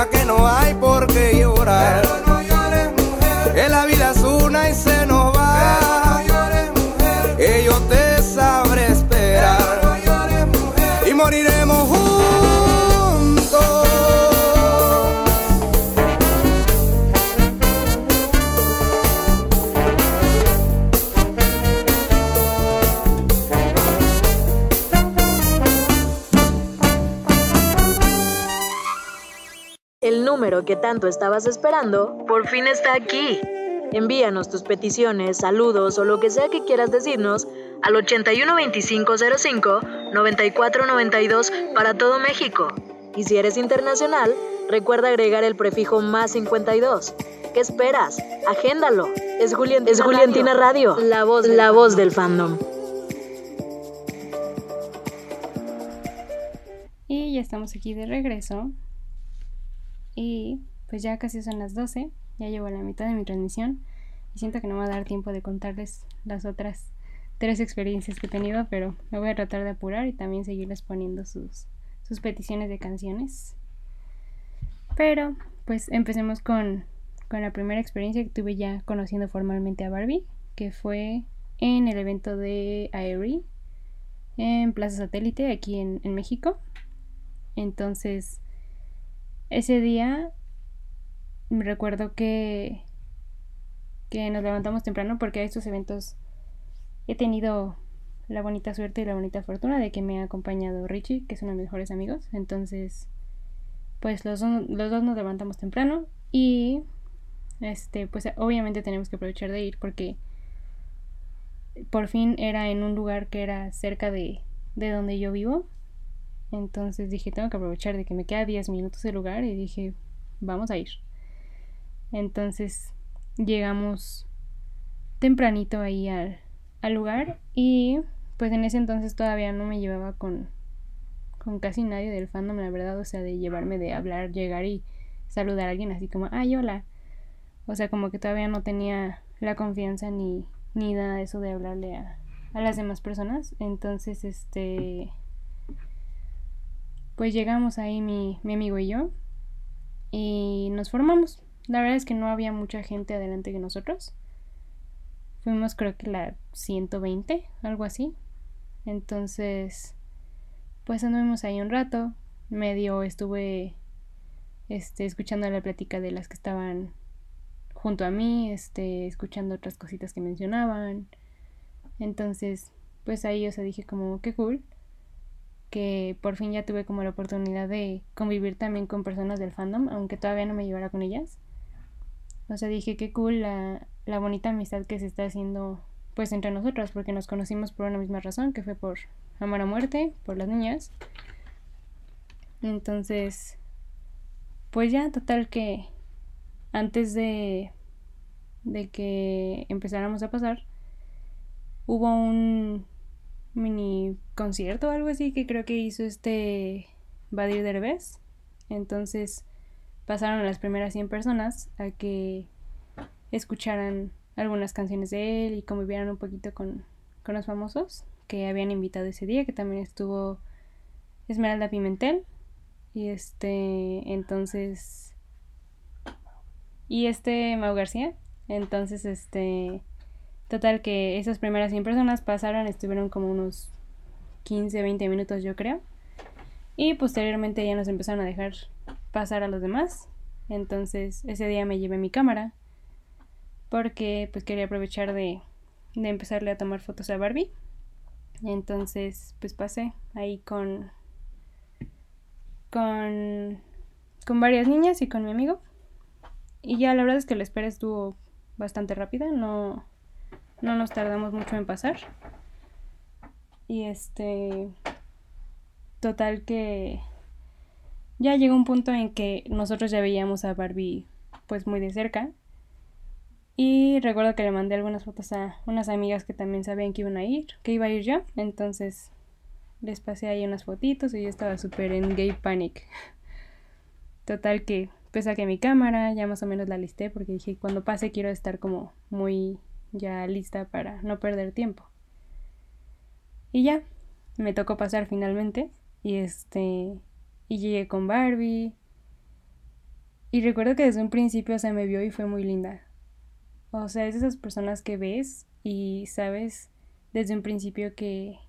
Que no hay tanto estabas esperando por fin está aquí. Envíanos tus peticiones, saludos o lo que sea que quieras decirnos al 812505-9492 para todo México. Y si eres internacional, recuerda agregar el prefijo más 52. ¿Qué esperas? Agéndalo. Es Juliantina, es Juliantina Radio, la voz, la voz del fandom. Y ya estamos aquí de regreso. Y pues ya casi son las 12. Ya llevo la mitad de mi transmisión. Y siento que no va a dar tiempo de contarles las otras tres experiencias que he tenido. Pero me voy a tratar de apurar y también seguirles poniendo sus, sus peticiones de canciones. Pero pues empecemos con, con la primera experiencia que tuve ya conociendo formalmente a Barbie. Que fue en el evento de Aerie en Plaza Satélite aquí en, en México. Entonces, ese día recuerdo que, que nos levantamos temprano porque a estos eventos he tenido la bonita suerte y la bonita fortuna de que me ha acompañado Richie, que es uno de mis mejores amigos. Entonces, pues los, dos- los dos nos levantamos temprano y este, pues obviamente tenemos que aprovechar de ir porque por fin era en un lugar que era cerca de, de donde yo vivo. Entonces dije, tengo que aprovechar de que me queda 10 minutos el lugar y dije, vamos a ir. Entonces llegamos tempranito ahí al, al lugar y pues en ese entonces todavía no me llevaba con, con casi nadie del fandom, la verdad, o sea, de llevarme de hablar, llegar y saludar a alguien así como, ay, hola. O sea, como que todavía no tenía la confianza ni, ni nada de eso de hablarle a, a las demás personas. Entonces, este, pues llegamos ahí mi, mi amigo y yo y nos formamos. La verdad es que no había mucha gente adelante que nosotros. Fuimos creo que la 120, algo así. Entonces, pues anduvimos ahí un rato. Medio estuve este, escuchando la plática de las que estaban junto a mí, este, escuchando otras cositas que mencionaban. Entonces, pues ahí, o sea, dije como, qué cool, que por fin ya tuve como la oportunidad de convivir también con personas del fandom, aunque todavía no me llevara con ellas. O sea, dije, qué cool la, la bonita amistad que se está haciendo, pues, entre nosotras, porque nos conocimos por una misma razón, que fue por amor a muerte, por las niñas. Entonces, pues ya, total que antes de, de que empezáramos a pasar, hubo un mini concierto o algo así que creo que hizo este Badir Derbez. Entonces pasaron las primeras 100 personas a que escucharan algunas canciones de él y convivieran un poquito con, con los famosos que habían invitado ese día, que también estuvo Esmeralda Pimentel. Y este, entonces y este Mau García. Entonces, este, total que esas primeras 100 personas pasaron, estuvieron como unos 15, 20 minutos yo creo. Y posteriormente ya nos empezaron a dejar pasar a los demás. Entonces, ese día me llevé mi cámara porque pues quería aprovechar de, de empezarle a tomar fotos a Barbie. Entonces, pues pasé ahí con con con varias niñas y con mi amigo. Y ya la verdad es que la espera estuvo bastante rápida, no, no nos tardamos mucho en pasar. Y este, total que ya llegó un punto en que nosotros ya veíamos a Barbie pues muy de cerca. Y recuerdo que le mandé algunas fotos a unas amigas que también sabían que iban a ir, que iba a ir yo. Entonces les pasé ahí unas fotitos y yo estaba súper en gay panic. [laughs] Total que pues saqué mi cámara, ya más o menos la listé porque dije, cuando pase quiero estar como muy ya lista para no perder tiempo. Y ya, me tocó pasar finalmente y este y llegué con Barbie. Y recuerdo que desde un principio se me vio y fue muy linda. O sea, es de esas personas que ves y sabes desde un principio que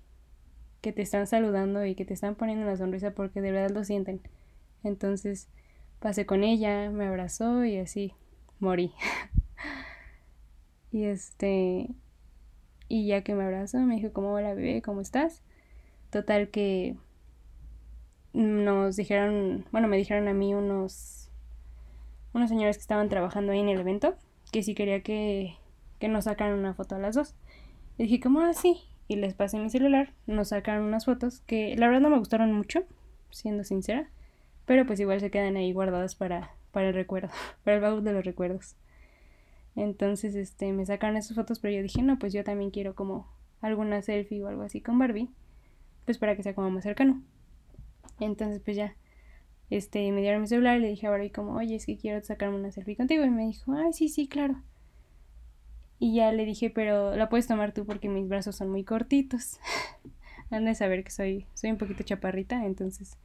que te están saludando y que te están poniendo una sonrisa porque de verdad lo sienten. Entonces pasé con ella, me abrazó y así morí. [laughs] y este, y ya que me abrazó me dijo, ¿cómo va la bebé? ¿Cómo estás? Total que nos dijeron, bueno, me dijeron a mí unos, unos señores que estaban trabajando ahí en el evento, que si quería que, que nos sacaran una foto a las dos. Y dije, ¿cómo así? Y les pasé mi celular, nos sacaron unas fotos que la verdad no me gustaron mucho, siendo sincera pero pues igual se quedan ahí guardadas para, para el recuerdo, [laughs] para el baúl de los recuerdos. Entonces, este, me sacaron esas fotos, pero yo dije, no, pues yo también quiero como alguna selfie o algo así con Barbie, pues para que sea como más cercano. Entonces, pues ya, este, me dieron mi celular y le dije a Barbie como, oye, es que quiero sacarme una selfie contigo. Y me dijo, ay, sí, sí, claro. Y ya le dije, pero la puedes tomar tú porque mis brazos son muy cortitos. [laughs] Han de saber que soy, soy un poquito chaparrita, entonces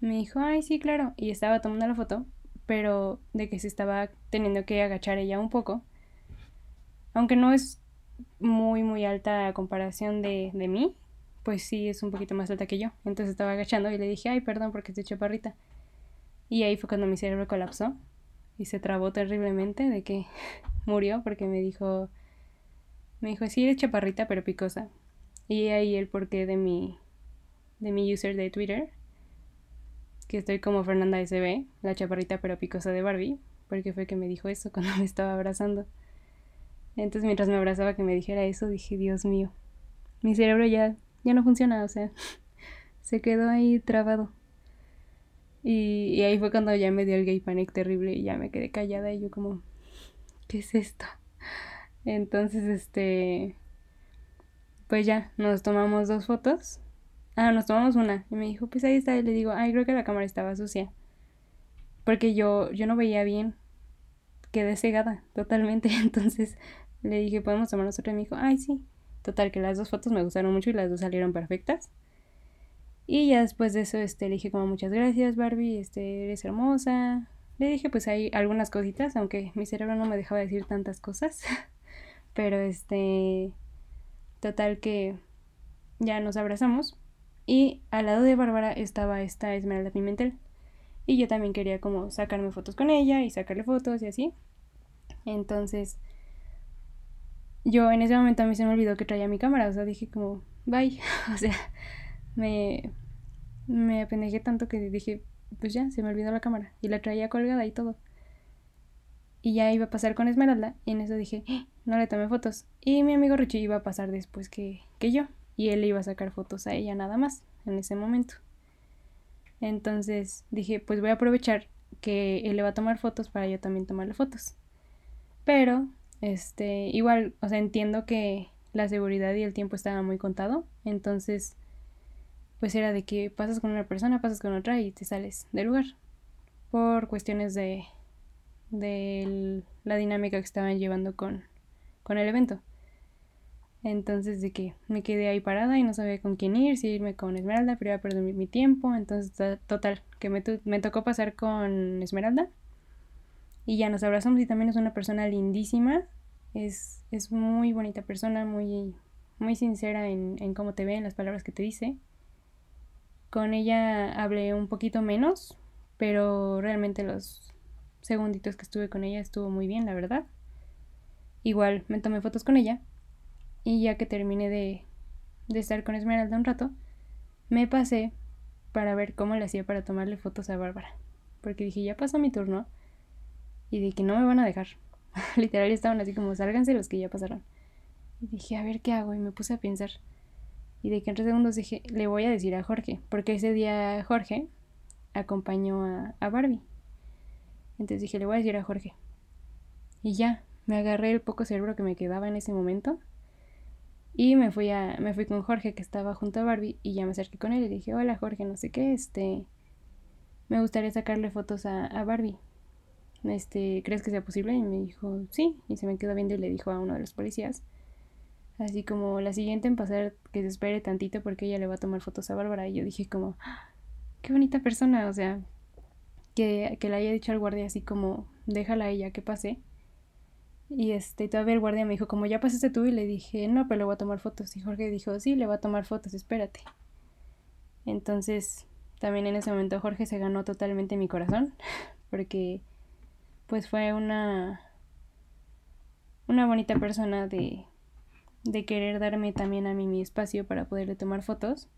me dijo, ay, sí, claro. Y estaba tomando la foto, pero de que se estaba teniendo que agachar ella un poco. Aunque no es muy, muy alta a comparación de, de mí, pues sí es un poquito más alta que yo. Entonces estaba agachando y le dije, ay, perdón porque estoy chaparrita. Y ahí fue cuando mi cerebro colapsó y se trabó terriblemente de que [laughs] murió porque me dijo, me dijo, sí, eres chaparrita pero picosa. Y ahí el porqué de mi, de mi user de Twitter que estoy como Fernanda SB, la chaparrita pero picosa de Barbie, porque fue que me dijo eso [laughs] cuando me estaba abrazando. Entonces mientras me abrazaba que me dijera eso, dije, Dios mío, mi cerebro ya, ya no funciona, o sea, [laughs] se quedó ahí trabado. Y, y ahí fue cuando ya me dio el gay panic terrible y ya me quedé callada y yo como, ¿qué es esto? Entonces, este, pues ya, nos tomamos dos fotos Ah, nos tomamos una. Y me dijo, pues ahí está. Y le digo, ay, creo que la cámara estaba sucia. Porque yo, yo no veía bien. Quedé cegada totalmente. [laughs] Entonces le dije, ¿podemos tomarnos otra? Y me dijo, ay, sí. Total, que las dos fotos me gustaron mucho y las dos salieron perfectas. Y ya después de eso, este, le dije como muchas gracias, Barbie, este, eres hermosa. Le dije pues hay algunas cositas, aunque mi cerebro no me dejaba decir tantas cosas. [laughs] Pero este, total que ya nos abrazamos. Y al lado de Bárbara estaba esta Esmeralda Pimentel. Y yo también quería como sacarme fotos con ella y sacarle fotos y así. Entonces, yo en ese momento a mí se me olvidó que traía mi cámara. O sea, dije como, bye. [laughs] o sea, me, me apendejé tanto que dije, pues ya, se me olvidó la cámara. Y la traía colgada y todo. Y ya iba a pasar con Esmeralda. Y en eso dije, ¡Ah! no le tomé fotos. Y mi amigo Richie iba a pasar después que, que yo y él iba a sacar fotos a ella nada más en ese momento. Entonces dije, pues voy a aprovechar que él le va a tomar fotos para yo también tomarle fotos. Pero, este, igual, o sea, entiendo que la seguridad y el tiempo estaba muy contado, entonces, pues era de que pasas con una persona, pasas con otra y te sales del lugar. Por cuestiones de, de la dinámica que estaban llevando con, con el evento. Entonces de que me quedé ahí parada y no sabía con quién ir, si irme con Esmeralda, pero iba a perder mi, tiempo. Entonces, total, que me, me, tocó pasar con Esmeralda. Y ya nos abrazamos y también es una persona lindísima. Es, es muy bonita persona, muy, muy sincera en, en cómo te ve, en las palabras que te dice. Con ella hablé un poquito menos, pero realmente los segunditos que estuve con ella estuvo muy bien, la verdad. Igual me tomé fotos con ella y ya que terminé de, de estar con Esmeralda un rato, me pasé para ver cómo le hacía para tomarle fotos a Bárbara. Porque dije, ya pasó mi turno y de que no me van a dejar. [laughs] Literal estaban así como, sálganse los que ya pasaron. Y dije, a ver qué hago. Y me puse a pensar. Y de que en tres segundos dije, le voy a decir a Jorge. Porque ese día Jorge acompañó a, a Barbie. Entonces dije, le voy a decir a Jorge. Y ya, me agarré el poco cerebro que me quedaba en ese momento y me fui, a, me fui con Jorge, que estaba junto a Barbie, y ya me acerqué con él y dije, hola Jorge, no sé qué, este, me gustaría sacarle fotos a, a Barbie. Este, ¿crees que sea posible? Y me dijo, sí, y se me quedó viendo y le dijo a uno de los policías, así como la siguiente en pasar que se espere tantito porque ella le va a tomar fotos a Bárbara. Y yo dije como, ¡Ah! qué bonita persona, o sea, que, que le haya dicho al guardia así como, déjala a ella que pase. Y este, todavía el guardia me dijo, como ya pasaste tú, y le dije, no, pero le voy a tomar fotos. Y Jorge dijo, sí, le va a tomar fotos, espérate. Entonces, también en ese momento Jorge se ganó totalmente mi corazón, [laughs] porque pues fue una una bonita persona de, de querer darme también a mí mi espacio para poderle tomar fotos.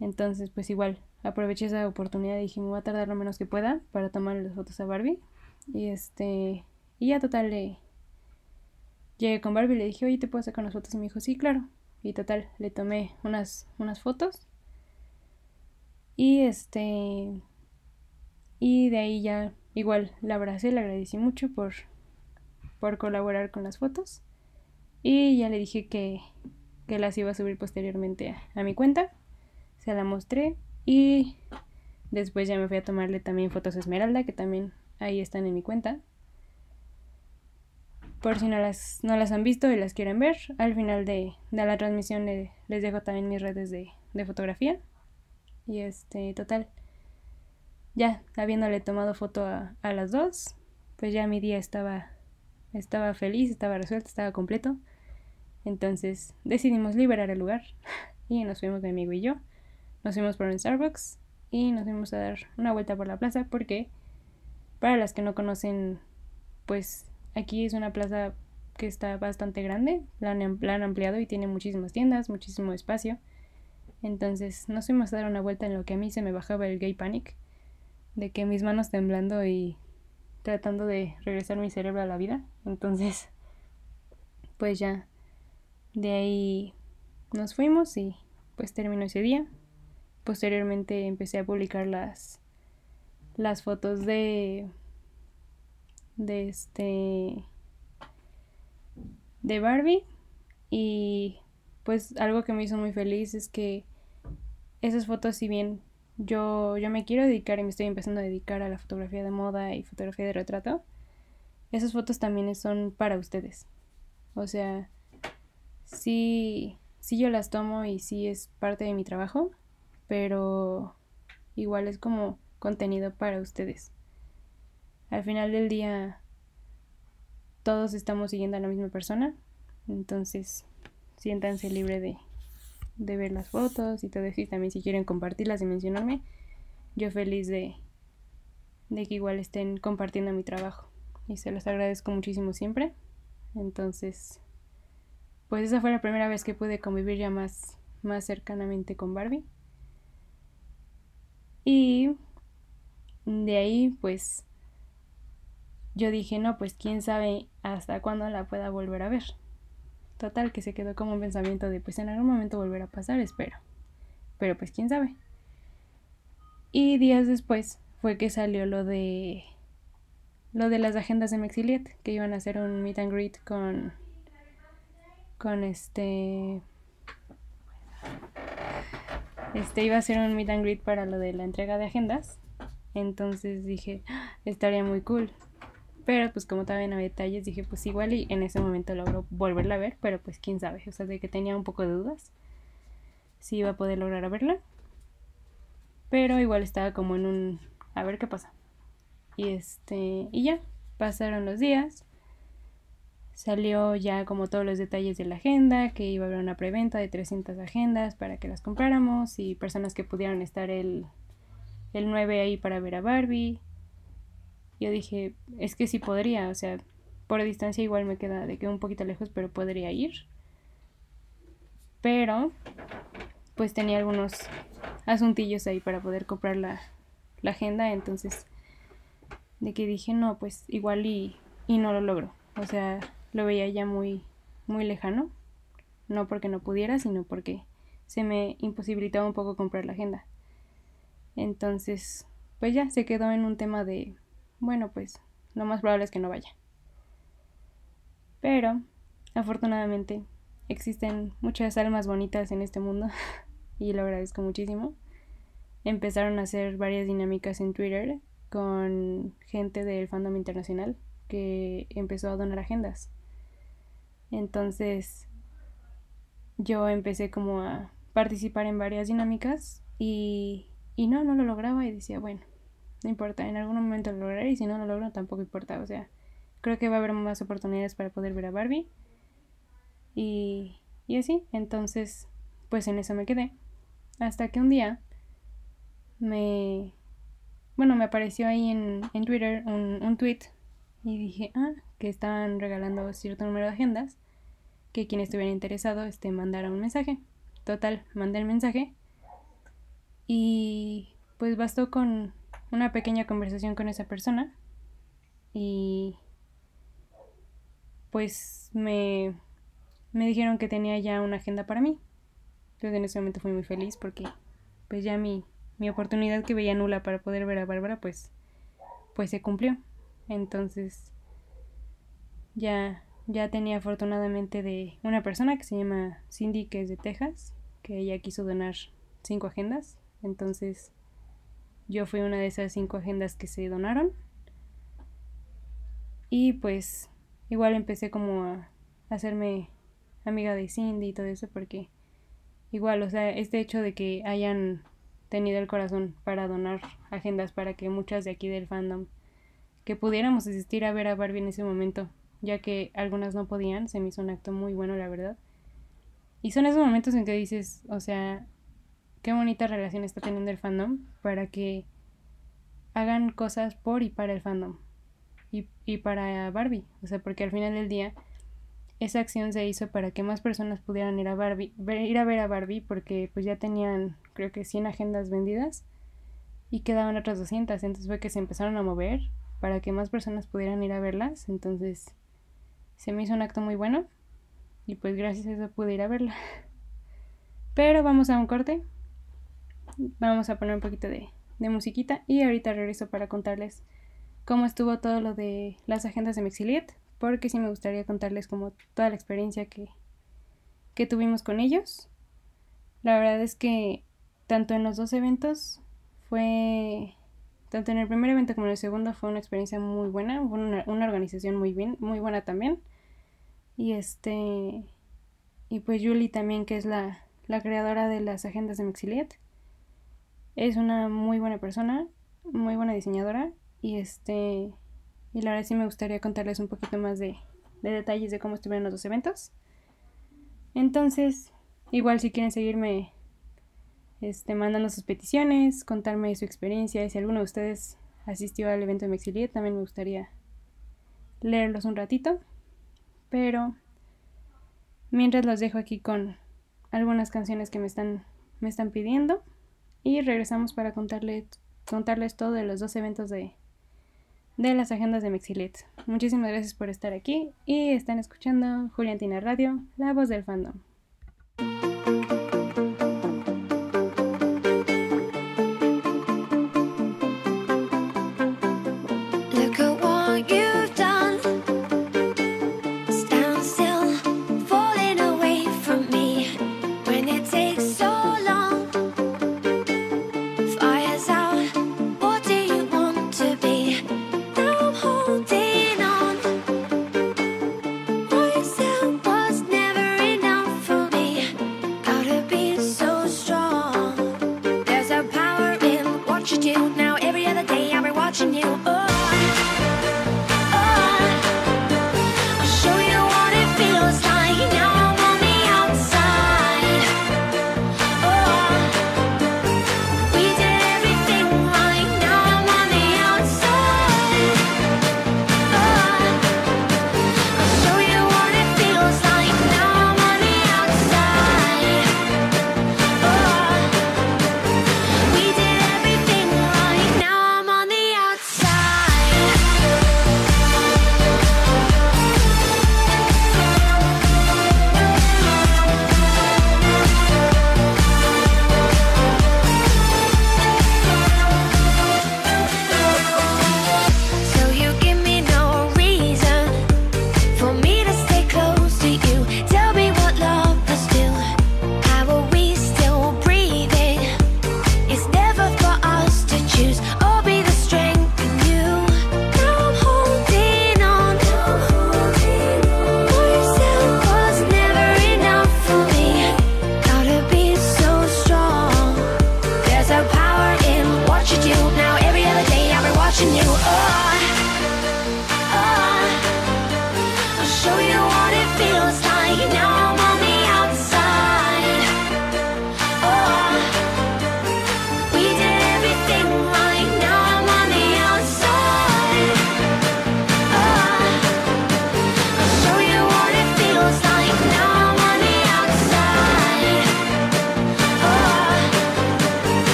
Entonces, pues igual, aproveché esa oportunidad y dije, me voy a tardar lo menos que pueda para tomarle las fotos a Barbie. Y este, y ya total le llegué con Barbie y le dije, oye, ¿te puedo sacar unas fotos? Y me dijo, sí, claro. Y total, le tomé unas, unas fotos. Y este, y de ahí ya igual la abracé, le agradecí mucho por, por colaborar con las fotos. Y ya le dije que, que las iba a subir posteriormente a, mi cuenta. Se la mostré y después ya me fui a tomarle también fotos a Esmeralda, que también ahí están en mi cuenta. Por si no las, no las han visto y las quieren ver, al final de, de la transmisión les dejo también mis redes de, de fotografía. Y este, total. Ya, habiéndole tomado foto a, a las dos, pues ya mi día estaba, estaba feliz, estaba resuelto, estaba completo. Entonces decidimos liberar el lugar [laughs] y nos fuimos mi amigo y yo. Nos fuimos por un Starbucks y nos fuimos a dar una vuelta por la plaza porque para las que no conocen, pues Aquí es una plaza que está bastante grande, la han, ampliado y tiene muchísimas tiendas, muchísimo espacio. Entonces nos fuimos a dar una vuelta en lo que a mí se me bajaba el gay panic, de que mis manos temblando y tratando de regresar mi cerebro a la vida. Entonces, [laughs] pues ya de ahí nos fuimos y pues terminó ese día. Posteriormente empecé a publicar las las fotos de de este de Barbie y pues algo que me hizo muy feliz es que esas fotos si bien yo, yo me quiero dedicar y me estoy empezando a dedicar a la fotografía de moda y fotografía de retrato, esas fotos también son para ustedes. O sea, sí, sí yo las tomo y sí es parte de mi trabajo, pero igual es como contenido para ustedes al final del día todos estamos siguiendo a la misma persona. Entonces, siéntanse libre de, de ver las fotos y todo eso. Y también si quieren compartirlas y mencionarme, yo feliz de, de que igual estén compartiendo mi trabajo. Y se los agradezco muchísimo siempre. Entonces, pues esa fue la primera vez que pude convivir ya más, más cercanamente con Barbie. Y de ahí, pues yo dije, no, pues quién sabe hasta cuándo la pueda volver a ver. Total, que se quedó como un pensamiento de, pues en algún momento volverá a pasar, espero. Pero pues quién sabe. Y días después fue que salió lo de lo de las agendas de Mexiliet, que iban a hacer un meet and greet con con este este iba a ser un meet and greet para lo de la entrega de agendas. Entonces dije, ah, estaría muy cool. Pero pues como no había detalles, dije pues igual y en ese momento logro volverla a ver, pero pues quién sabe, o sea, de que tenía un poco de dudas si iba a poder lograr a verla. Pero igual estaba como en un a ver qué pasa. Y este, y ya, pasaron los días. Salió ya como todos los detalles de la agenda, que iba a haber una preventa de 300 agendas para que las compráramos y personas que pudieran estar el, el 9 ahí para ver a Barbie yo dije, es que sí podría, o sea, por distancia igual me queda de que un poquito lejos, pero podría ir. Pero, pues tenía algunos asuntillos ahí para poder comprar la, la agenda, entonces, de que dije, no, pues igual y, y no lo logro. O sea, lo veía ya muy, muy lejano. No porque no pudiera, sino porque se me imposibilitaba un poco comprar la agenda. Entonces, pues ya se quedó en un tema de bueno, pues lo más probable es que no vaya. Pero, afortunadamente, existen muchas almas bonitas en este mundo [laughs] y lo agradezco muchísimo. Empezaron a hacer varias dinámicas en Twitter con gente del fandom internacional que empezó a donar agendas. Entonces yo empecé como a participar en varias dinámicas y, y no, no lo lograba y decía, bueno, no importa, en algún momento lo lograré y si no lo logro tampoco importa, o sea, creo que va a haber más oportunidades para poder ver a Barbie y, y así, entonces pues en eso me quedé hasta que un día me bueno, me apareció ahí en, en Twitter un, un tweet y dije, ah, que estaban regalando cierto número de agendas, que quien estuviera interesado este, mandara un mensaje. Total, mandé el mensaje y pues bastó con una pequeña conversación con esa persona y pues me, me dijeron que tenía ya una agenda para mí. Entonces en ese momento fui muy feliz porque pues ya mi, mi oportunidad que veía nula para poder ver a Bárbara, pues, pues se cumplió. Entonces, ya, ya tenía afortunadamente de una persona que se llama Cindy, que es de Texas, que ella quiso donar cinco agendas. Entonces, yo fui una de esas cinco agendas que se donaron. Y pues, igual empecé como a hacerme amiga de Cindy y todo eso, porque igual, o sea, este hecho de que hayan tenido el corazón para donar agendas para que muchas de aquí del fandom que pudiéramos asistir a ver a Barbie en ese momento, ya que algunas no podían, se me hizo un acto muy bueno, la verdad. Y son esos momentos en que dices, o sea, qué bonita relación está teniendo el fandom para que hagan cosas por y para el fandom y, y para Barbie, o sea, porque al final del día esa acción se hizo para que más personas pudieran ir a Barbie, ir a ver a Barbie porque pues ya tenían creo que 100 agendas vendidas y quedaban otras 200, entonces fue que se empezaron a mover para que más personas pudieran ir a verlas, entonces se me hizo un acto muy bueno y pues gracias a eso pude ir a verla. [laughs] Pero vamos a un corte. Vamos a poner un poquito de, de musiquita y ahorita regreso para contarles cómo estuvo todo lo de las agendas de Mexiliet porque sí me gustaría contarles como toda la experiencia que, que tuvimos con ellos. La verdad es que tanto en los dos eventos fue, tanto en el primer evento como en el segundo fue una experiencia muy buena, fue una, organización muy bien, muy buena también. Y este, y pues Julie también, que es la, la creadora de las agendas de Mexiliet, es una muy buena persona, muy buena diseñadora y este y la verdad sí me gustaría contarles un poquito más de, detalles de cómo estuvieron los dos eventos. Entonces, igual si quieren seguirme este, mandando sus peticiones, contarme su experiencia, y si alguno de ustedes asistió al evento de Mexiliet, también me gustaría leerlos un ratito. Pero mientras los dejo aquí con algunas canciones que me están, me están pidiendo y regresamos para contarles, contarles todo de los dos eventos de, de las agendas de Mexilet. Muchísimas gracias por estar aquí y están escuchando Juliantina Radio, la voz del fandom. watching you.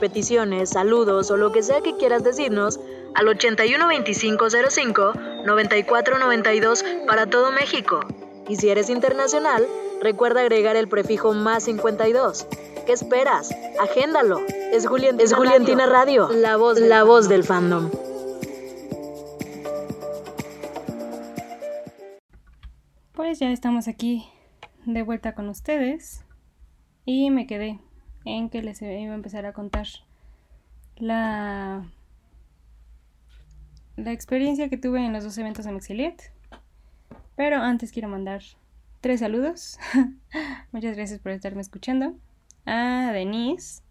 Peticiones, saludos o lo que sea que quieras decirnos al 812505-9492 para todo México. Y si eres internacional, recuerda agregar el prefijo más 52. ¿Qué esperas? Agéndalo. Es Juliantina, es Juliantina Radio, la voz, la voz del fandom. Pues ya estamos aquí de vuelta con ustedes y me quedé en que les iba a empezar a contar la la experiencia que tuve en los dos eventos de Mexiliet. Pero antes quiero mandar tres saludos. [laughs] Muchas gracias por estarme escuchando. A Denise,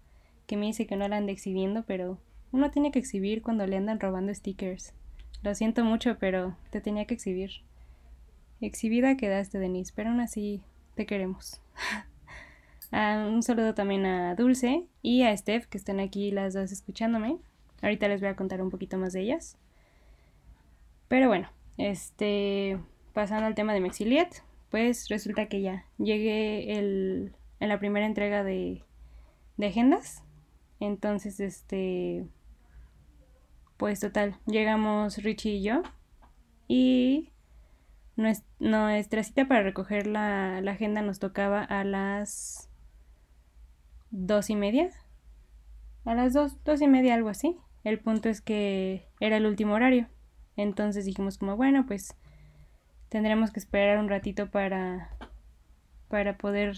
que me dice que no la ande exhibiendo, pero uno tiene que exhibir cuando le andan robando stickers. Lo siento mucho, pero te tenía que exhibir. Exhibida quedaste, Denise, pero aún así te queremos. [laughs] Ah, un saludo también a Dulce y a Steph, que están aquí las dos escuchándome. Ahorita les voy a contar un poquito más de ellas. Pero bueno, este, pasando al tema de Mexiliet, pues resulta que ya llegué el, en la primera entrega de, de agendas. Entonces, este, pues total, llegamos Richie y yo. Y nues- nuestra cita para recoger la, la agenda nos tocaba a las dos y media. A las dos, dos y media, algo así. El punto es que era el último horario. Entonces dijimos como, bueno, pues tendremos que esperar un ratito para, para poder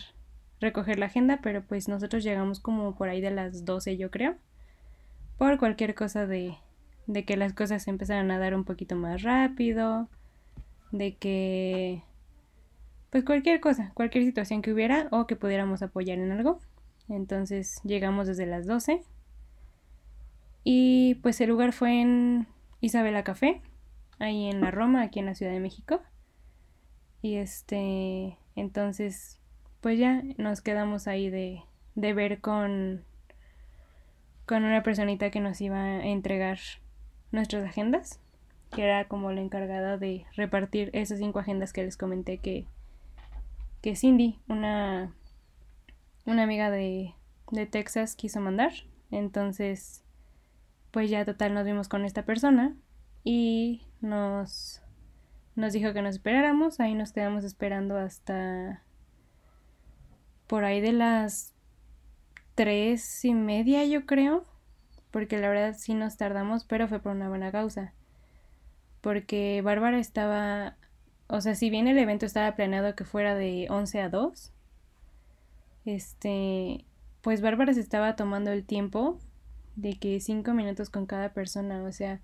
recoger la agenda, pero pues nosotros llegamos como por ahí de las 12 yo creo, por cualquier cosa de, de que las cosas empezaran a dar un poquito más rápido, de que pues cualquier cosa, cualquier situación que hubiera o que pudiéramos apoyar en algo. Entonces llegamos desde las 12 y pues el lugar fue en Isabela Café, ahí en la Roma, aquí en la Ciudad de México. Y este, entonces, pues ya nos quedamos ahí de, de ver con, con una personita que nos iba a entregar nuestras agendas, que era como la encargada de repartir esas cinco agendas que les comenté que, que Cindy, una, una amiga de, de Texas, quiso mandar. Entonces, pues ya total nos vimos con esta persona y nos nos dijo que nos esperáramos, ahí nos quedamos esperando hasta por ahí de las tres y media yo creo, porque la verdad sí nos tardamos, pero fue por una buena causa, porque Bárbara estaba, o sea, si bien el evento estaba planeado que fuera de 11 a 2, este, pues Bárbara se estaba tomando el tiempo de que cinco minutos con cada persona, o sea,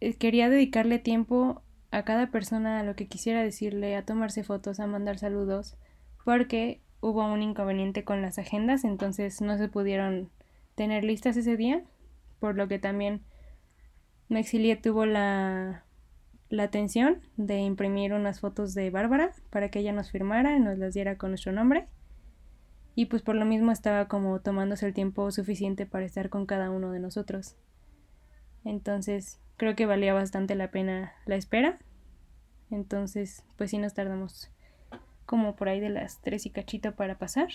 eh, quería dedicarle tiempo a cada persona a lo que quisiera decirle, a tomarse fotos, a mandar saludos, porque hubo un inconveniente con las agendas, entonces no se pudieron tener listas ese día, por lo que también Mexilie tuvo la, la atención de imprimir unas fotos de Bárbara para que ella nos firmara y nos las diera con nuestro nombre. Y pues por lo mismo estaba como tomándose el tiempo suficiente para estar con cada uno de nosotros. Entonces creo que valía bastante la pena la espera. Entonces, pues sí nos tardamos como por ahí de las tres y cachito para pasar.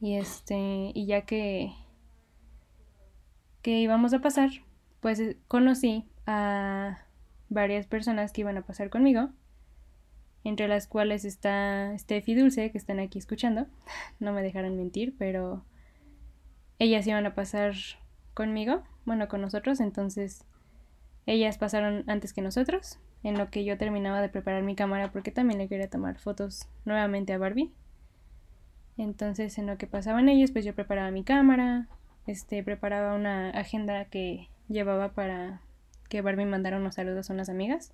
Y este, y ya que que íbamos a pasar, pues conocí a varias personas que iban a pasar conmigo, entre las cuales está Steffi Dulce, que están aquí escuchando, [laughs] no me dejarán mentir, pero ellas iban a pasar conmigo, bueno, con nosotros, entonces ellas pasaron antes que nosotros, en lo que yo terminaba de preparar mi cámara porque también le quería tomar fotos nuevamente a Barbie. Entonces, en lo que pasaban ellos, pues yo preparaba mi cámara, este, preparaba una agenda que llevaba para que Barbie mandara unos saludos a unas amigas.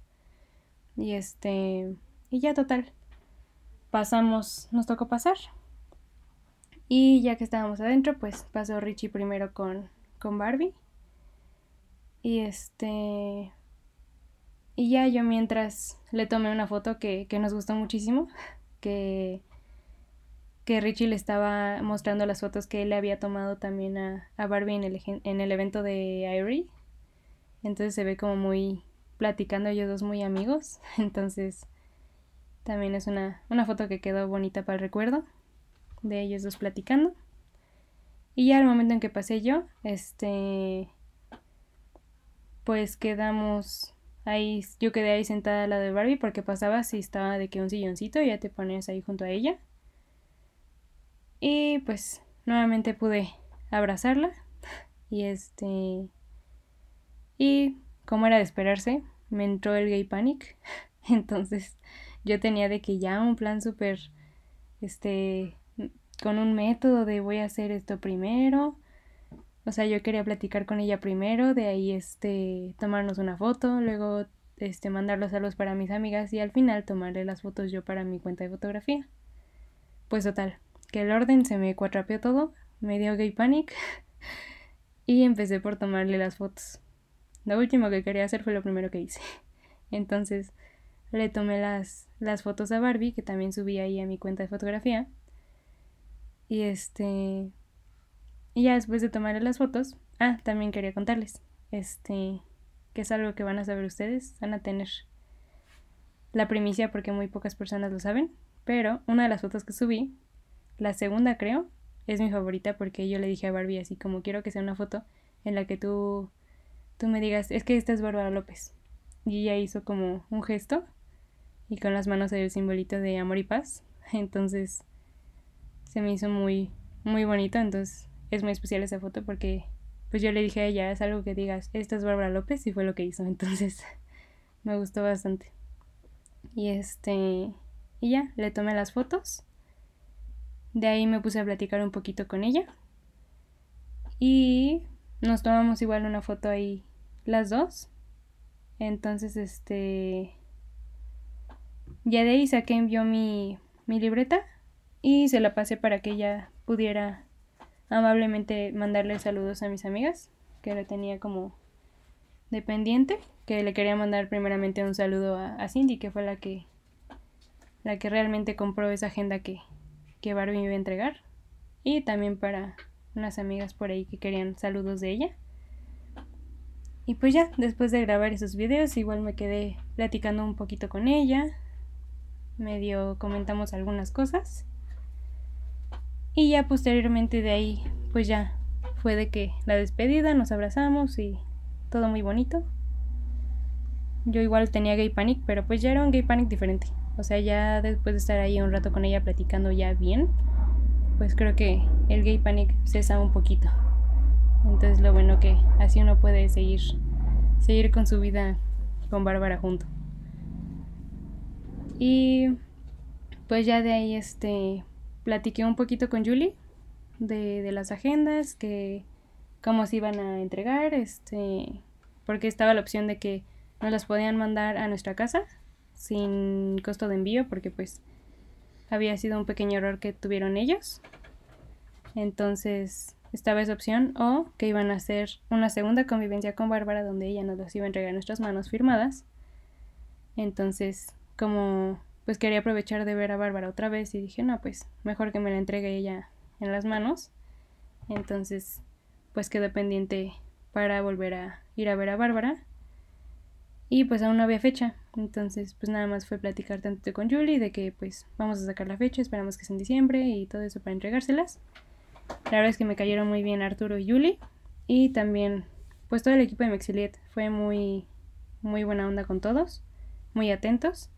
Y este, y ya total, pasamos, nos tocó pasar. Y ya que estábamos adentro, pues pasó Richie primero con, con Barbie. Y este. Y ya yo mientras le tomé una foto que, nos gustó muchísimo, [laughs] que, que Richie le estaba mostrando las fotos que él le había tomado también a, Barbie en el, en el evento de Irie. Entonces se ve como muy platicando ellos dos muy amigos. [laughs] Entonces también es una, una foto que quedó bonita para el recuerdo de ellos dos platicando. Y ya al momento en que pasé yo, este pues quedamos ahí, yo quedé ahí sentada al lado de Barbie porque pasaba si estaba de que un silloncito ya te pones ahí junto a ella. Y pues nuevamente pude abrazarla [laughs] y este y como era de esperarse, me entró el gay panic. [laughs] Entonces yo tenía de que ya un plan súper, este, con un método de voy a hacer esto primero, o sea, yo quería platicar con ella primero, de ahí este tomarnos una foto, luego este mandar los saludos para mis amigas y al final tomarle las fotos yo para mi cuenta de fotografía. Pues total, que el orden se me cuatrapeó todo, me dio gay panic [laughs] y empecé por tomarle las fotos. Lo último que quería hacer fue lo primero que hice. [laughs] Entonces le tomé las, las fotos a Barbie, que también subí ahí a mi cuenta de fotografía. Y este, y ya después de tomarle las fotos, ah, también quería contarles, este, que es algo que van a saber ustedes, van a tener la primicia porque muy pocas personas lo saben, pero una de las fotos que subí, la segunda creo, es mi favorita porque yo le dije a Barbie así como quiero que sea una foto en la que tú, tú me digas, es que esta es Bárbara López. Y ella hizo como un gesto y con las manos el simbolito de amor y paz. [laughs] Entonces se me hizo muy, muy bonito. Entonces es muy especial esa foto porque pues yo le dije a ella, es algo que digas, esta es Bárbara López y fue lo que hizo. [laughs] Entonces, me gustó bastante. Y este, y ya, le tomé las fotos. De ahí me puse a platicar un poquito con ella. Y nos tomamos igual una foto ahí las dos. Entonces, este, ya de ahí saqué, envió mi, mi libreta y se la pasé para que ella pudiera amablemente mandarle saludos a mis amigas, que le tenía como dependiente, que le quería mandar primeramente un saludo a, Cindy, que fue la que la que realmente compró esa agenda que, que Barbie iba a entregar. Y también para unas amigas por ahí que querían saludos de ella. Y pues ya, después de grabar esos videos, igual me quedé platicando un poquito con ella. Medio comentamos algunas cosas. Y ya posteriormente de ahí, pues ya fue de que la despedida, nos abrazamos y todo muy bonito. Yo igual tenía gay panic, pero pues ya era un gay panic diferente. O sea, ya después de estar ahí un rato con ella platicando ya bien, pues creo que el gay panic cesa un poquito. Entonces lo bueno que así uno puede seguir seguir con su vida con Bárbara junto. Y pues ya de ahí este platiqué un poquito con Julie de, las agendas, que cómo se iban a entregar, este, porque estaba la opción de que nos las podían mandar a nuestra casa sin costo de envío, porque pues había sido un pequeño error que tuvieron ellos. Entonces estaba esa opción o que iban a hacer una segunda convivencia con Bárbara donde ella nos las iba a entregar en nuestras manos firmadas. Entonces, como pues quería aprovechar de ver a Bárbara otra vez y dije, no, pues mejor que me la entregue ella en las manos. Entonces, pues quedó pendiente para volver a ir a ver a Bárbara. Y pues aún no había fecha. Entonces, pues nada más fue platicar tanto con Julie de que pues vamos a sacar la fecha, esperamos que sea en diciembre y todo eso para entregárselas. La verdad es que me cayeron muy bien Arturo y Julie. Y también, pues todo el equipo de Mexiliet fue muy, muy buena onda con todos, muy atentos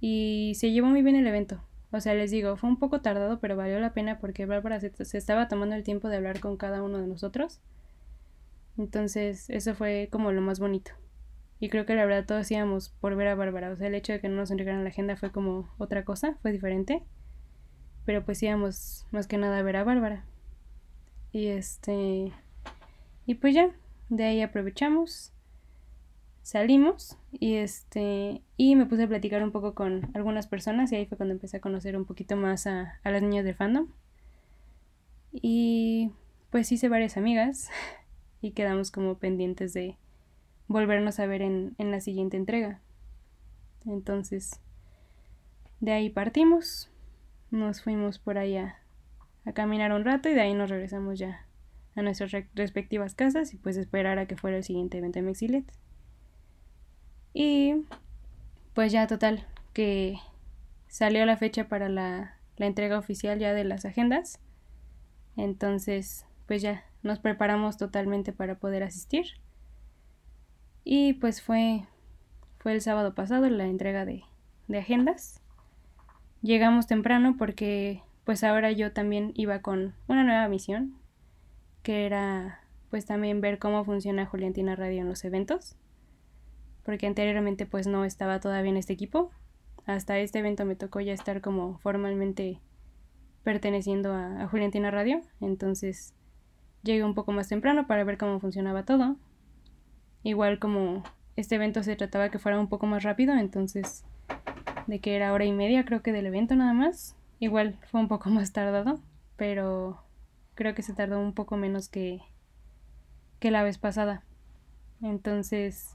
y se llevó muy bien el evento. O sea, les digo, fue un poco tardado, pero valió la pena porque Bárbara se, estaba tomando el tiempo de hablar con cada uno de nosotros. Entonces, eso fue como lo más bonito. Y creo que la verdad todos íbamos por ver a Bárbara. O sea, el hecho de que no nos entregaran la agenda fue como otra cosa, fue diferente. Pero pues íbamos más que nada a ver a Bárbara. Y este. Y pues ya, de ahí aprovechamos salimos y este y me puse a platicar un poco con algunas personas y ahí fue cuando empecé a conocer un poquito más a, a las niñas del fandom y pues hice varias amigas [laughs] y quedamos como pendientes de volvernos a ver en, en la siguiente entrega entonces de ahí partimos nos fuimos por ahí a, caminar un rato y de ahí nos regresamos ya a nuestras respectivas casas y pues esperar a que fuera el siguiente evento de Mexilet. Y pues ya total, que salió la fecha para la, entrega oficial ya de las agendas. Entonces, pues ya nos preparamos totalmente para poder asistir. Y pues fue, fue el sábado pasado la entrega de, de agendas. Llegamos temprano porque pues ahora yo también iba con una nueva misión, que era pues también ver cómo funciona Juliantina Radio en los eventos porque anteriormente pues no estaba todavía en este equipo. Hasta este evento me tocó ya estar como formalmente perteneciendo a, a Juliantina Radio, entonces llegué un poco más temprano para ver cómo funcionaba todo. Igual como este evento se trataba que fuera un poco más rápido, entonces de que era hora y media creo que del evento nada más. Igual fue un poco [laughs] más tardado, pero creo que se tardó un poco menos que, que la vez pasada. Entonces,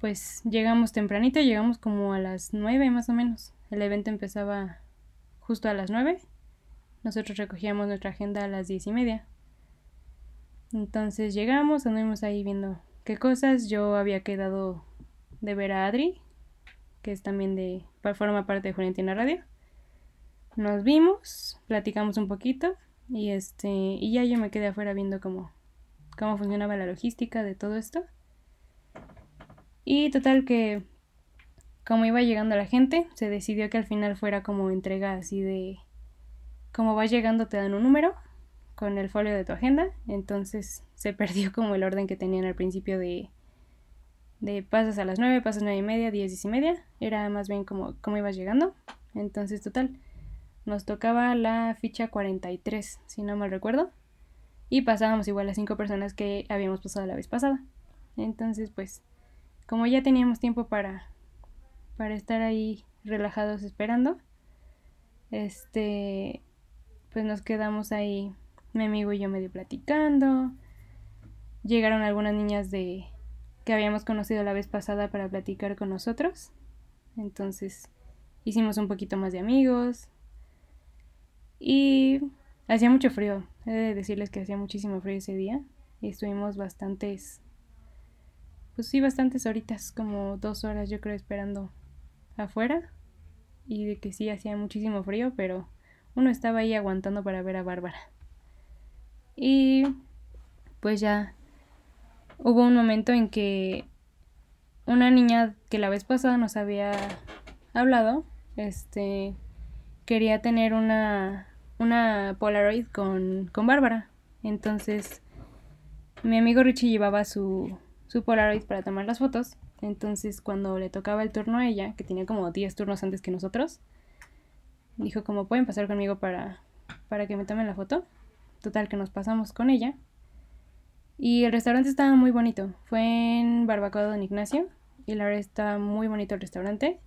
pues llegamos tempranito, llegamos como a las 9 más o menos. El evento empezaba justo a las 9. Nosotros recogíamos nuestra agenda a las diez y media. Entonces llegamos, anduvimos ahí viendo qué cosas. Yo había quedado de ver a Adri, que es también de, forma parte de Juliantina Radio. Nos vimos, platicamos un poquito y este y ya yo me quedé afuera viendo cómo, cómo funcionaba la logística de todo esto. Y total que como iba llegando la gente, se decidió que al final fuera como entrega así de como va llegando te dan un número con el folio de tu agenda, entonces se [laughs] perdió como el orden que tenían al principio de de pasas a las 9, pasas 9 y media, 10, 10 y media. Era más bien como cómo ibas llegando. Entonces, total, nos tocaba la ficha 43, si no mal recuerdo. Y pasábamos igual a 5 personas que habíamos pasado la vez pasada. Entonces, pues, como ya teníamos tiempo para, para estar ahí relajados esperando, este, pues nos quedamos ahí, mi amigo y yo medio platicando. Llegaron algunas niñas de que habíamos conocido la vez pasada para platicar con nosotros. Entonces hicimos un poquito más de amigos. Y hacía mucho frío. He de decirles que hacía muchísimo frío ese día. Y estuvimos bastantes, pues sí, bastantes horitas, como dos horas yo creo esperando afuera. Y de que sí hacía muchísimo frío, pero uno estaba ahí aguantando para ver a Bárbara. Y pues ya hubo un momento en que una niña que la vez pasada nos había hablado, este, quería tener una, una Polaroid con, con Bárbara. Entonces, mi amigo Richie llevaba su, su Polaroid para tomar las fotos. Entonces, cuando le tocaba el turno a ella, que tenía como 10 turnos antes que nosotros, dijo como pueden pasar conmigo para, para que me tomen la foto. Total que nos pasamos con ella. Y el restaurante estaba muy bonito. Fue en Barbacoa Don Ignacio. Y la verdad estaba muy bonito el restaurante.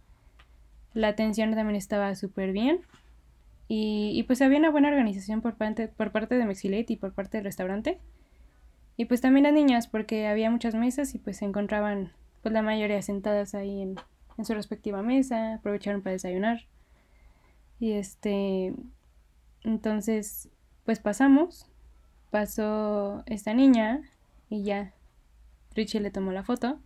La atención también estaba súper bien. Y, pues había una buena organización por parte, por parte de Mexilate y por parte del restaurante. Y pues también las niñas, porque había muchas mesas y pues se encontraban pues la mayoría sentadas ahí en, en su respectiva mesa, aprovecharon para desayunar. Y este, entonces, pues pasamos pasó esta niña y ya Richie le tomó la foto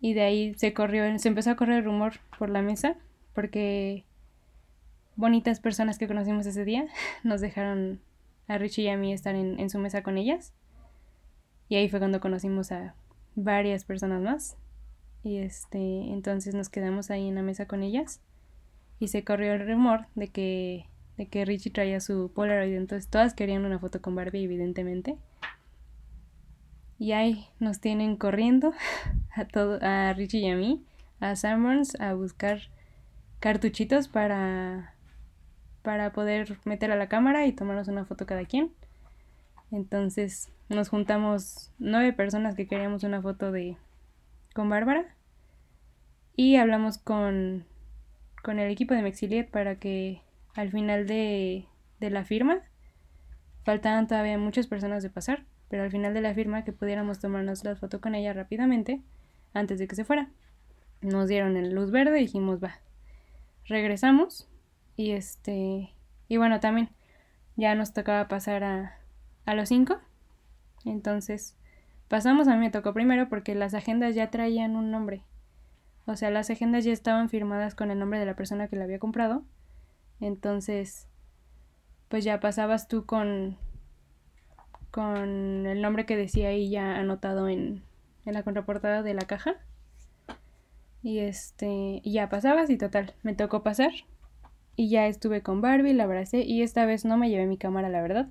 y de ahí se corrió, se empezó a correr rumor por la mesa porque bonitas personas que conocimos ese día [laughs] nos dejaron a Richie y a mí estar en, en su mesa con ellas. Y ahí fue cuando conocimos a varias personas más. Y este entonces nos quedamos ahí en la mesa con ellas. Y se corrió el rumor de que de que Richie traía su Polaroid, entonces todas querían una foto con Barbie, evidentemente. Y ahí nos tienen corriendo [laughs] a todo, a Richie y a mí, a Sanborns a buscar cartuchitos para para poder meter a la cámara y tomarnos una foto cada quien. Entonces nos juntamos nueve personas que queríamos una foto de con Bárbara y hablamos con, con el equipo de Mexiliet para que al final de, de la firma faltaban todavía muchas personas de pasar, pero al final de la firma que pudiéramos tomarnos la foto con ella rápidamente antes de que se fuera. Nos dieron el luz verde y dijimos, va. Regresamos y este y bueno, también ya nos tocaba pasar a, a los cinco. Entonces, pasamos, a mí me tocó primero porque las agendas ya traían un nombre. O sea, las agendas ya estaban firmadas con el nombre de la persona que la había comprado entonces, pues ya pasabas tú con, con el nombre que decía ahí ya anotado en, en la contraportada de la caja. Y este, ya pasabas y total, me tocó pasar. Y ya estuve con Barbie, la abracé y esta vez no me llevé mi cámara, la verdad.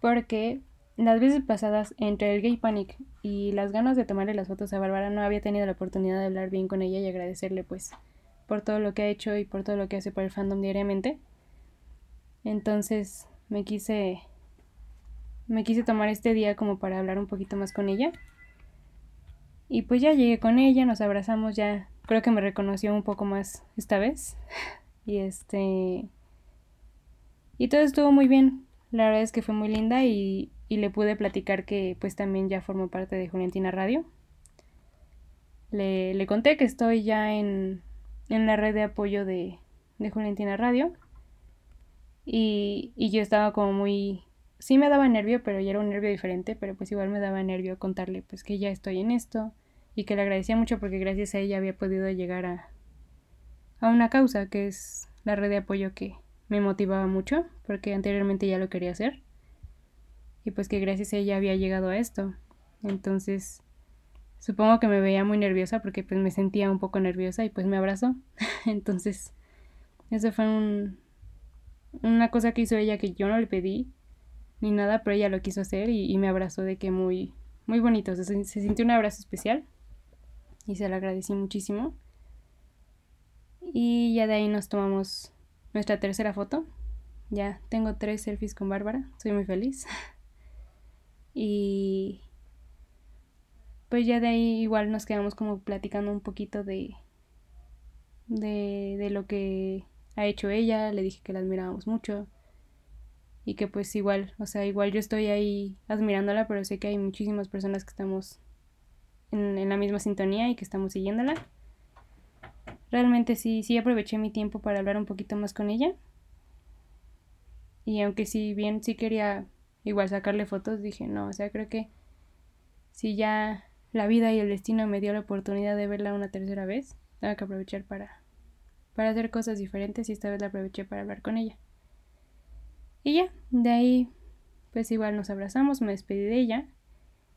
Porque las veces pasadas, entre el gay panic y las ganas de tomarle las fotos a Bárbara, no había tenido la oportunidad de hablar bien con ella y agradecerle pues por todo lo que ha hecho y por todo lo que hace por el fandom diariamente. Entonces me quise me quise tomar este día como para hablar un poquito más con ella. Y pues ya llegué con ella, nos abrazamos ya. Creo que me reconoció un poco más esta vez. [laughs] Y este y todo estuvo muy bien. La verdad es que fue muy linda y, y le pude platicar que pues también ya formo parte de Juliantina Radio. Le, le conté que estoy ya en, en la red de apoyo de, de Juliantina Radio. Y, y yo estaba como muy... Sí me daba nervio, pero ya era un nervio diferente, pero pues igual me daba nervio contarle pues que ya estoy en esto y que le agradecía mucho porque gracias a ella había podido llegar a, a una causa que es la red de apoyo que me motivaba mucho porque anteriormente ya lo quería hacer y pues que gracias a ella había llegado a esto. Entonces, Supongo que me veía muy nerviosa porque pues me sentía un poco nerviosa y pues me abrazó. [laughs] Entonces, eso fue un, una cosa que hizo ella que yo no le pedí ni nada, pero ella lo quiso hacer y, me abrazó de que muy, muy bonito. se sintió un abrazo especial. y se lo agradecí muchísimo. Y ya de ahí nos tomamos nuestra tercera foto. Ya tengo tres selfies con Bárbara, soy muy feliz. [laughs] y pues ya de ahí igual nos quedamos como platicando un poquito de, de, de lo que ha hecho ella, le dije que la admirábamos mucho y que pues igual, o sea, igual yo estoy ahí admirándola, pero sé que hay muchísimas personas que estamos en, en la misma sintonía y que estamos siguiéndola. Realmente sí, sí aproveché mi tiempo para hablar un poquito más con ella. Y aunque si bien sí quería igual sacarle fotos, dije, no, o sea, creo que si ya la vida y el destino me dio la oportunidad de verla una tercera vez, tengo que aprovechar para, para hacer cosas diferentes y esta vez la aproveché para hablar con ella. Y ya, de ahí pues igual nos abrazamos, me despedí de ella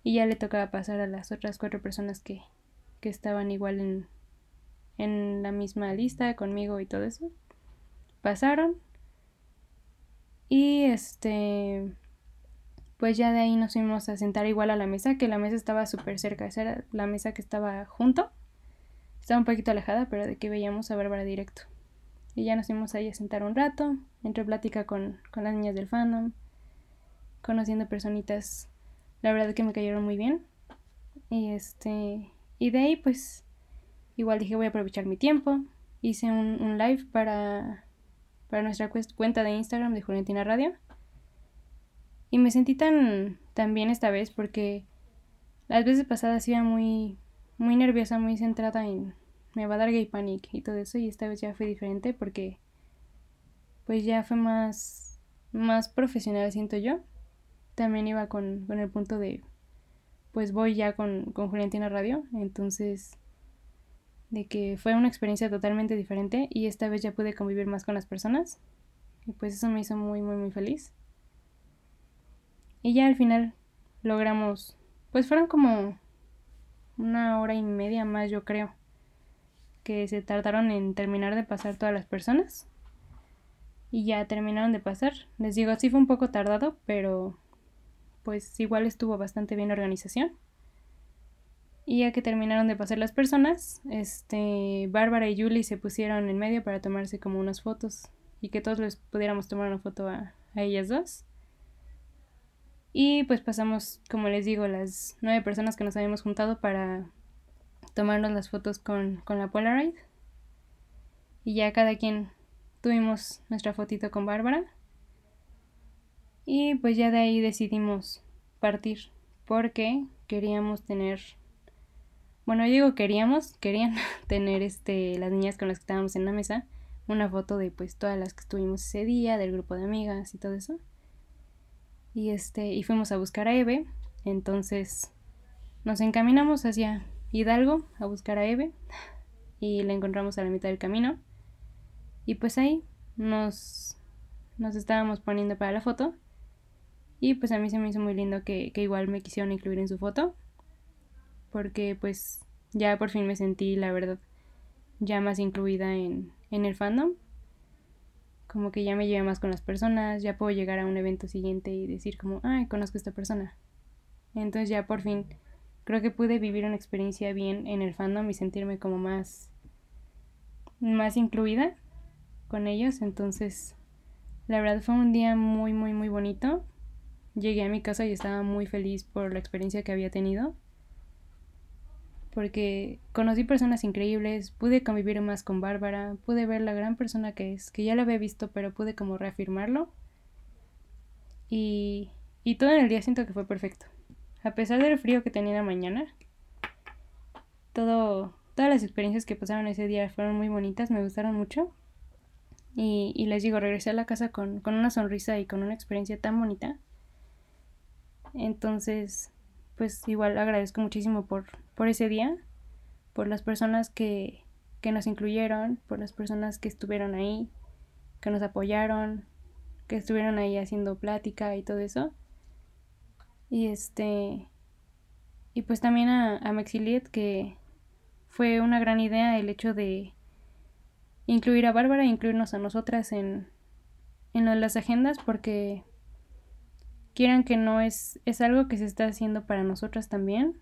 y ya le tocaba pasar a las otras cuatro personas que, que estaban igual en, en la misma lista conmigo y todo eso. Pasaron y este pues ya de ahí nos fuimos a sentar igual a la mesa, que la mesa estaba súper cerca, esa era la mesa que estaba junto. Estaba un poquito alejada, pero de que veíamos a Bárbara directo. Y ya nos fuimos ahí a sentar un rato, entre plática con, con las niñas del fandom, conociendo personitas, la verdad que me cayeron muy bien. Y este, y de ahí pues igual dije voy a aprovechar mi tiempo. Hice un, un live para, para nuestra cuenta de Instagram de Juliantina Radio y me sentí tan, tan bien esta vez porque las veces pasadas iba muy, muy nerviosa, muy centrada en me va a dar gay panic y todo eso y esta vez ya fue diferente porque pues ya fue más, más profesional siento yo. También iba con, con el punto de pues voy ya con, con Juliantina Radio, entonces de que fue una experiencia totalmente diferente y esta vez ya pude convivir más con las personas y pues eso me hizo muy muy muy feliz. Y ya al final logramos, pues fueron como una hora y media más yo creo, que se tardaron en terminar de pasar todas las personas. Y ya terminaron de pasar. Les digo, sí fue un poco tardado, pero pues igual estuvo bastante bien la organización. Y ya que terminaron de pasar las personas, este, Bárbara y Julie se pusieron en medio para tomarse como unas fotos y que todos les pudiéramos tomar una foto a, a ellas dos. Y pues pasamos, como les digo, las nueve personas que nos habíamos juntado para tomarnos las fotos con, con la Polaroid. Y ya cada quien tuvimos nuestra fotito con Bárbara. Y pues ya de ahí decidimos partir porque queríamos tener bueno, yo digo queríamos, querían [laughs] tener este las niñas con las que estábamos en la mesa una foto de pues todas las que estuvimos ese día, del grupo de amigas y todo eso. Y este, y fuimos a buscar a Eve. Entonces nos encaminamos hacia Hidalgo a buscar a Eve. [laughs] Y la encontramos a la mitad del camino. Y pues ahí nos, nos estábamos poniendo para la foto. Y pues a mí se me hizo muy lindo que, que igual me quisieron incluir en su foto. Porque pues ya por fin me sentí, la verdad, ya más incluida en, en el fandom como que ya me llevo más con las personas, ya puedo llegar a un evento siguiente y decir como, ay, conozco a esta persona. Entonces ya por fin creo que pude vivir una experiencia bien en el fandom y sentirme como más más incluida con ellos, entonces la verdad fue un día muy muy muy bonito. Llegué a mi casa y estaba muy feliz por la experiencia que había tenido porque conocí personas increíbles, pude convivir más con Bárbara, pude ver la gran persona que es, que ya la había visto, pero pude como reafirmarlo. Y, y todo en el día siento que fue perfecto. A pesar del frío que tenía la mañana, todo, todas las experiencias que pasaron ese día fueron muy bonitas, me gustaron mucho. Y, y les digo, regresé a la casa con, con una sonrisa y con una experiencia tan bonita. Entonces, pues igual agradezco muchísimo por, por ese día, por las personas que, que nos incluyeron, por las personas que estuvieron ahí, que nos apoyaron, que estuvieron ahí haciendo plática y todo eso. Y este. Y pues también a, a que fue una gran idea el hecho de incluir a Bárbara e incluirnos a nosotras en, en las agendas, porque quieran que no es, es algo que se está haciendo para nosotras también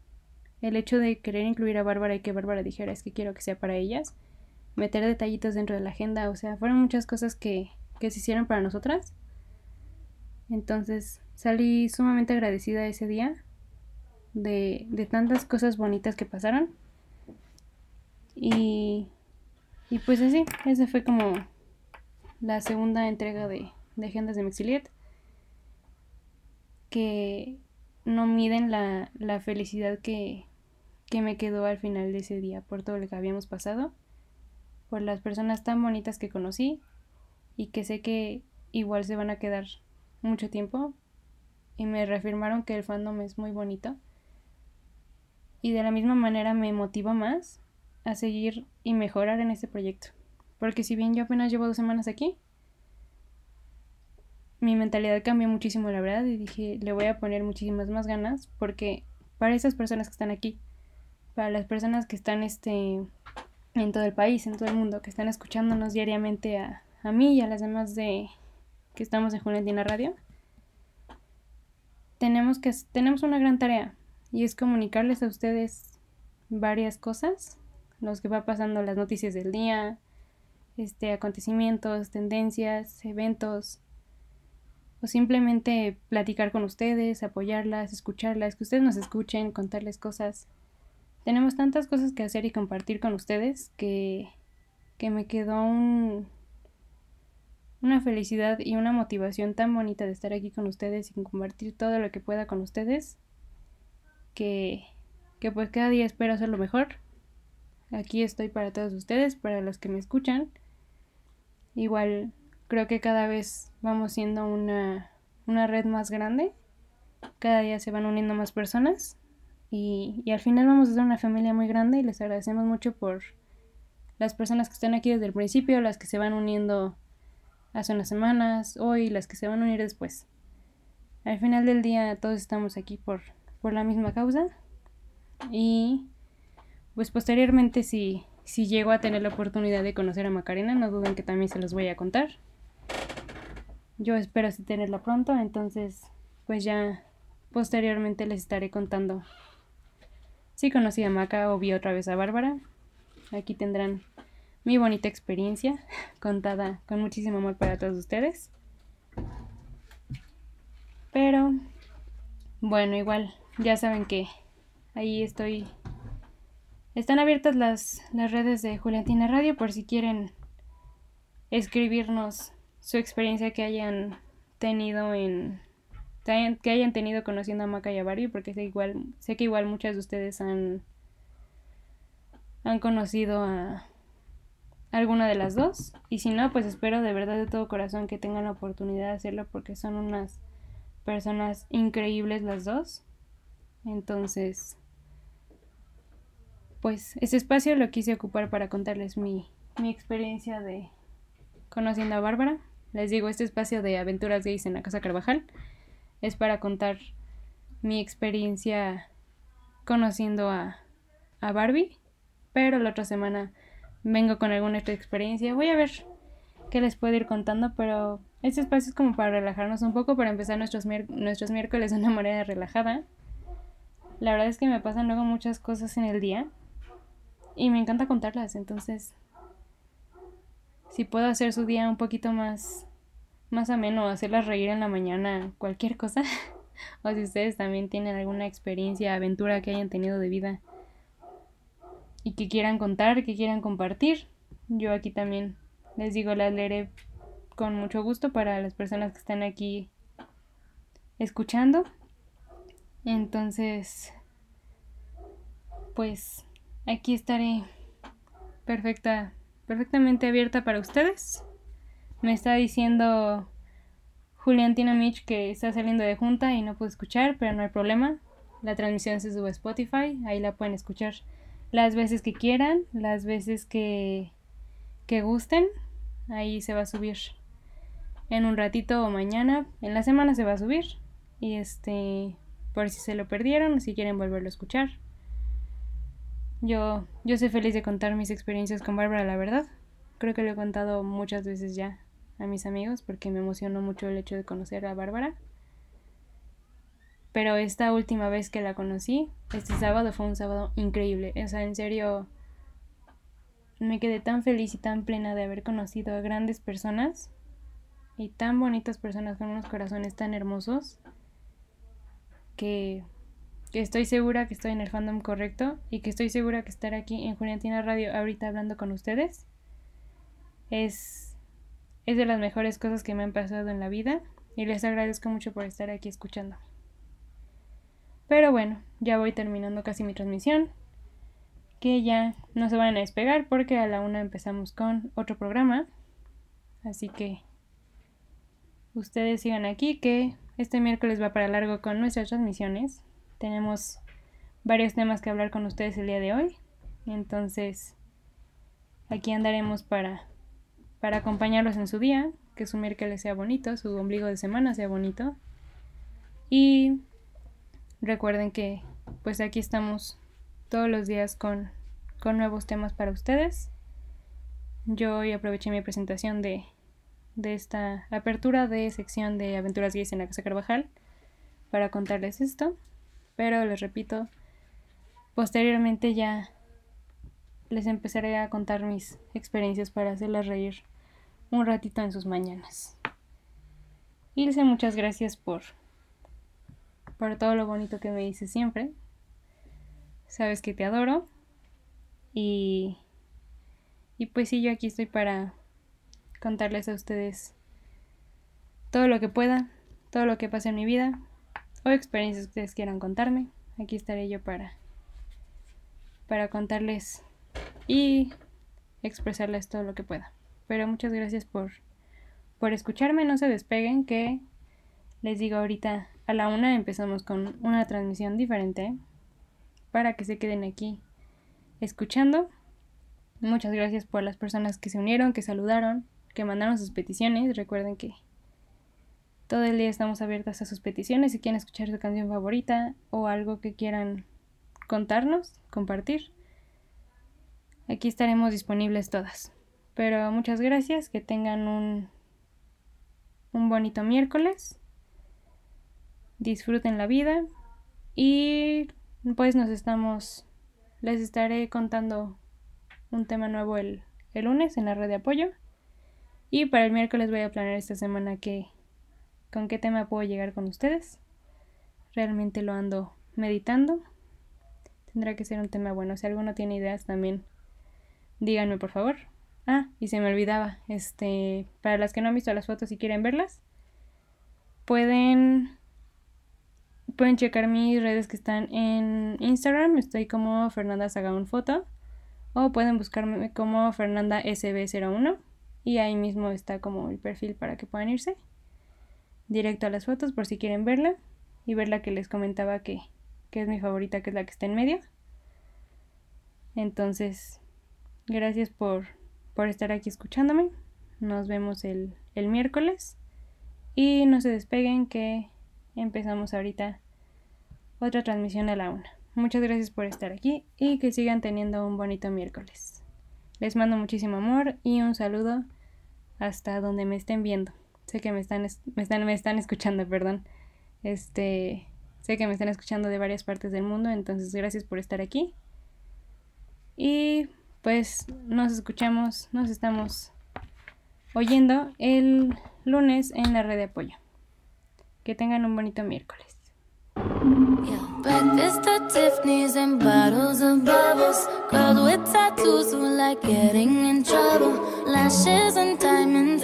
el hecho de querer incluir a Bárbara y que Bárbara dijera es que quiero que sea para ellas, meter detallitos dentro de la agenda, o sea, fueron muchas cosas que, que se hicieron para nosotras. Entonces salí sumamente agradecida ese día de, de tantas cosas bonitas que pasaron. Y, y pues así, esa fue como la segunda entrega de, de Agendas de Mexiliet. Que no miden la, la felicidad que, que me quedó al final de ese día por todo lo que habíamos pasado, por las personas tan bonitas que conocí y que sé que igual se van a quedar mucho tiempo y me reafirmaron que el fandom es muy bonito. Y de la misma manera me motiva más a seguir y mejorar en este proyecto porque si bien yo apenas llevo dos semanas aquí mi mentalidad cambió muchísimo la verdad y dije le voy a poner muchísimas más ganas porque para esas personas que están aquí para las personas que están este en todo el país en todo el mundo que están escuchándonos diariamente a, a mí y a las demás de que estamos en Juliantina Radio, tenemos que tenemos una gran tarea y es comunicarles a ustedes varias cosas, los que va pasando las noticias del día, este acontecimientos, tendencias, eventos o simplemente platicar con ustedes, apoyarlas, escucharlas, que ustedes nos escuchen, contarles cosas. Tenemos tantas cosas que hacer y compartir con ustedes que que me quedó un una felicidad y una motivación tan bonita de estar aquí con ustedes y compartir todo lo que pueda con ustedes que, que pues cada día espero hacer lo mejor. Aquí estoy para todos ustedes, para los que me escuchan. Igual creo que cada vez vamos siendo una, una red más grande. Cada día se van uniendo más personas. Y, al final vamos a ser una familia muy grande y les agradecemos mucho por las personas que están aquí desde el principio, las que se van uniendo hace unas semanas, hoy, las que se van a unir después. Al final del día todos estamos aquí por, por la misma causa y pues posteriormente si, si llego a tener la oportunidad de conocer a Macarena, no duden que también se los voy a contar. Yo espero así tenerla pronto, entonces pues ya posteriormente les estaré contando si conocí a Maca o vi otra vez a Bárbara. Aquí tendrán mi bonita experiencia [laughs] contada con muchísimo amor para todos ustedes. Pero bueno, igual ya saben que ahí estoy. Están abiertas las, las redes de Juliantina Radio por si quieren escribirnos su experiencia que hayan tenido en que hayan tenido conociendo a Maca y a Barbie, porque sé igual sé que igual muchas de ustedes han han conocido a alguna de las dos. Y si no, pues espero de verdad de todo corazón que tengan la oportunidad de hacerlo porque son unas personas increíbles las dos. Entonces, pues ese espacio lo quise ocupar para contarles mi, mi experiencia de conociendo a Bárbara. Les digo, este espacio de aventuras gays en la Casa Carvajal es para contar mi experiencia conociendo a, a Barbie. Pero la otra semana vengo con alguna otra experiencia. Voy a ver qué les puedo ir contando, pero este espacio es como para relajarnos un poco, para empezar nuestros, nuestros miércoles de una manera relajada. La verdad es que me pasan luego muchas cosas en el día y me encanta contarlas, entonces si puedo hacer su día un poquito más más ameno, hacerlas reír en la mañana, cualquier cosa, [laughs] o si ustedes también tienen alguna experiencia, aventura que hayan tenido de vida y que quieran contar, que quieran compartir. Yo aquí también les digo, las leeré con mucho gusto para las personas que están aquí escuchando. Entonces, pues aquí estaré perfecta, perfectamente abierta para ustedes. Me está diciendo Juliantina Mitch que está saliendo de junta y no puedo escuchar, pero no hay problema. La transmisión se sube a Spotify, ahí la pueden escuchar las veces que quieran, las veces que, que gusten. Ahí se va a subir en un ratito o mañana. En la semana se va a subir. Y este, por si se lo perdieron, si quieren volverlo a escuchar. Yo, yo soy feliz de contar mis experiencias con Bárbara, la verdad. Creo que lo he contado muchas veces ya a mis amigos porque me emocionó mucho el hecho de conocer a Bárbara. pero esta última vez que la conocí, este sábado fue un sábado increíble. O sea, en serio, me quedé tan feliz y tan plena de haber conocido a grandes personas y tan bonitas personas con unos corazones tan hermosos que, que, estoy segura que estoy en el fandom correcto y que estoy segura que estar aquí en Juliantina Radio ahorita hablando con ustedes es, es de las mejores cosas que me han pasado en la vida y les agradezco mucho por estar aquí escuchando. Pero bueno, ya voy terminando casi mi transmisión. Que ya no se van a despegar porque a la una empezamos con otro programa. Así que ustedes sigan aquí que este miércoles va para largo con nuestras transmisiones. Tenemos varios temas que hablar con ustedes el día de hoy. Entonces, aquí andaremos para, para acompañarlos en su día, que su miércoles sea bonito, su ombligo de semana sea bonito. Y recuerden que pues aquí estamos todos los días con, con nuevos temas para ustedes. Yo hoy aproveché mi presentación de, de esta apertura de sección de aventuras gays en la Casa Carvajal para contarles esto. Pero les repito, posteriormente ya les empezaré a contar mis experiencias para hacerlas reír un ratito en sus mañanas. Ilse, muchas gracias por por todo lo bonito que me dices siempre. Sabes que te adoro. Y, y pues sí, yo aquí estoy para contarles a ustedes todo lo que pueda, todo lo que pase en mi vida o experiencias que ustedes quieran contarme. Aquí estaré yo para para contarles y expresarles todo lo que pueda. Pero muchas gracias por por escucharme, no se despeguen que les digo ahorita a la una empezamos con una transmisión diferente para que se queden aquí escuchando. Muchas gracias por las personas que se unieron, que saludaron, que mandaron sus peticiones. Recuerden que todo el día estamos abiertas a sus peticiones. Si quieren escuchar su canción favorita o algo que quieran contarnos, compartir, aquí estaremos disponibles todas. Pero muchas gracias, que tengan un, un bonito miércoles disfruten la vida y pues nos estamos, les estaré contando un tema nuevo el, el lunes en la red de apoyo y para el miércoles voy a planear esta semana que, con qué tema puedo llegar con ustedes. Realmente lo ando meditando. Tendrá que ser un tema bueno. Si alguno tiene ideas también díganme por favor. Ah, y se me olvidaba, este, para las que no han visto las fotos y quieren verlas, pueden Pueden checar mis redes que están en Instagram, estoy como Fernanda Sagaun Foto. O pueden buscarme como Fernanda SB01 y ahí mismo está como el perfil para que puedan irse directo a las fotos por si quieren verla y ver la que les comentaba que, que es mi favorita, que es la que está en medio. Entonces, gracias por, por estar aquí escuchándome. Nos vemos el, el miércoles. Y no se despeguen que empezamos ahorita otra transmisión a la una. Muchas gracias por estar aquí y que sigan teniendo un bonito miércoles. Les mando muchísimo amor y un saludo hasta donde me estén viendo. Sé que me están, me están, me están escuchando, perdón. Este, sé que me están escuchando de varias partes del mundo, entonces gracias por estar aquí. Y pues nos escuchamos, nos estamos oyendo el lunes en la red de apoyo. Que tengan un bonito miércoles. Yeah. Lashes and diamonds,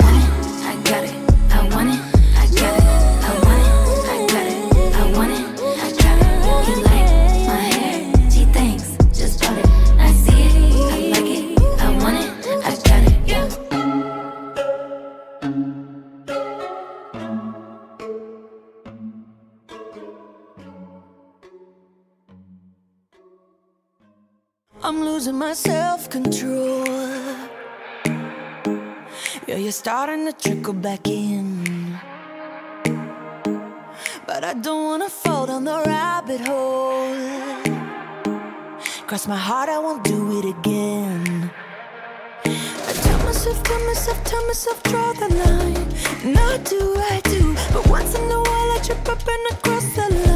I'm losing my self-control. Yeah, you're starting to trickle back in. But I don't wanna fall down the rabbit hole. Cross my heart, I won't do it again. I tell myself, tell myself, tell myself, draw the line. Not do I do But once in a while I trip up and across the line.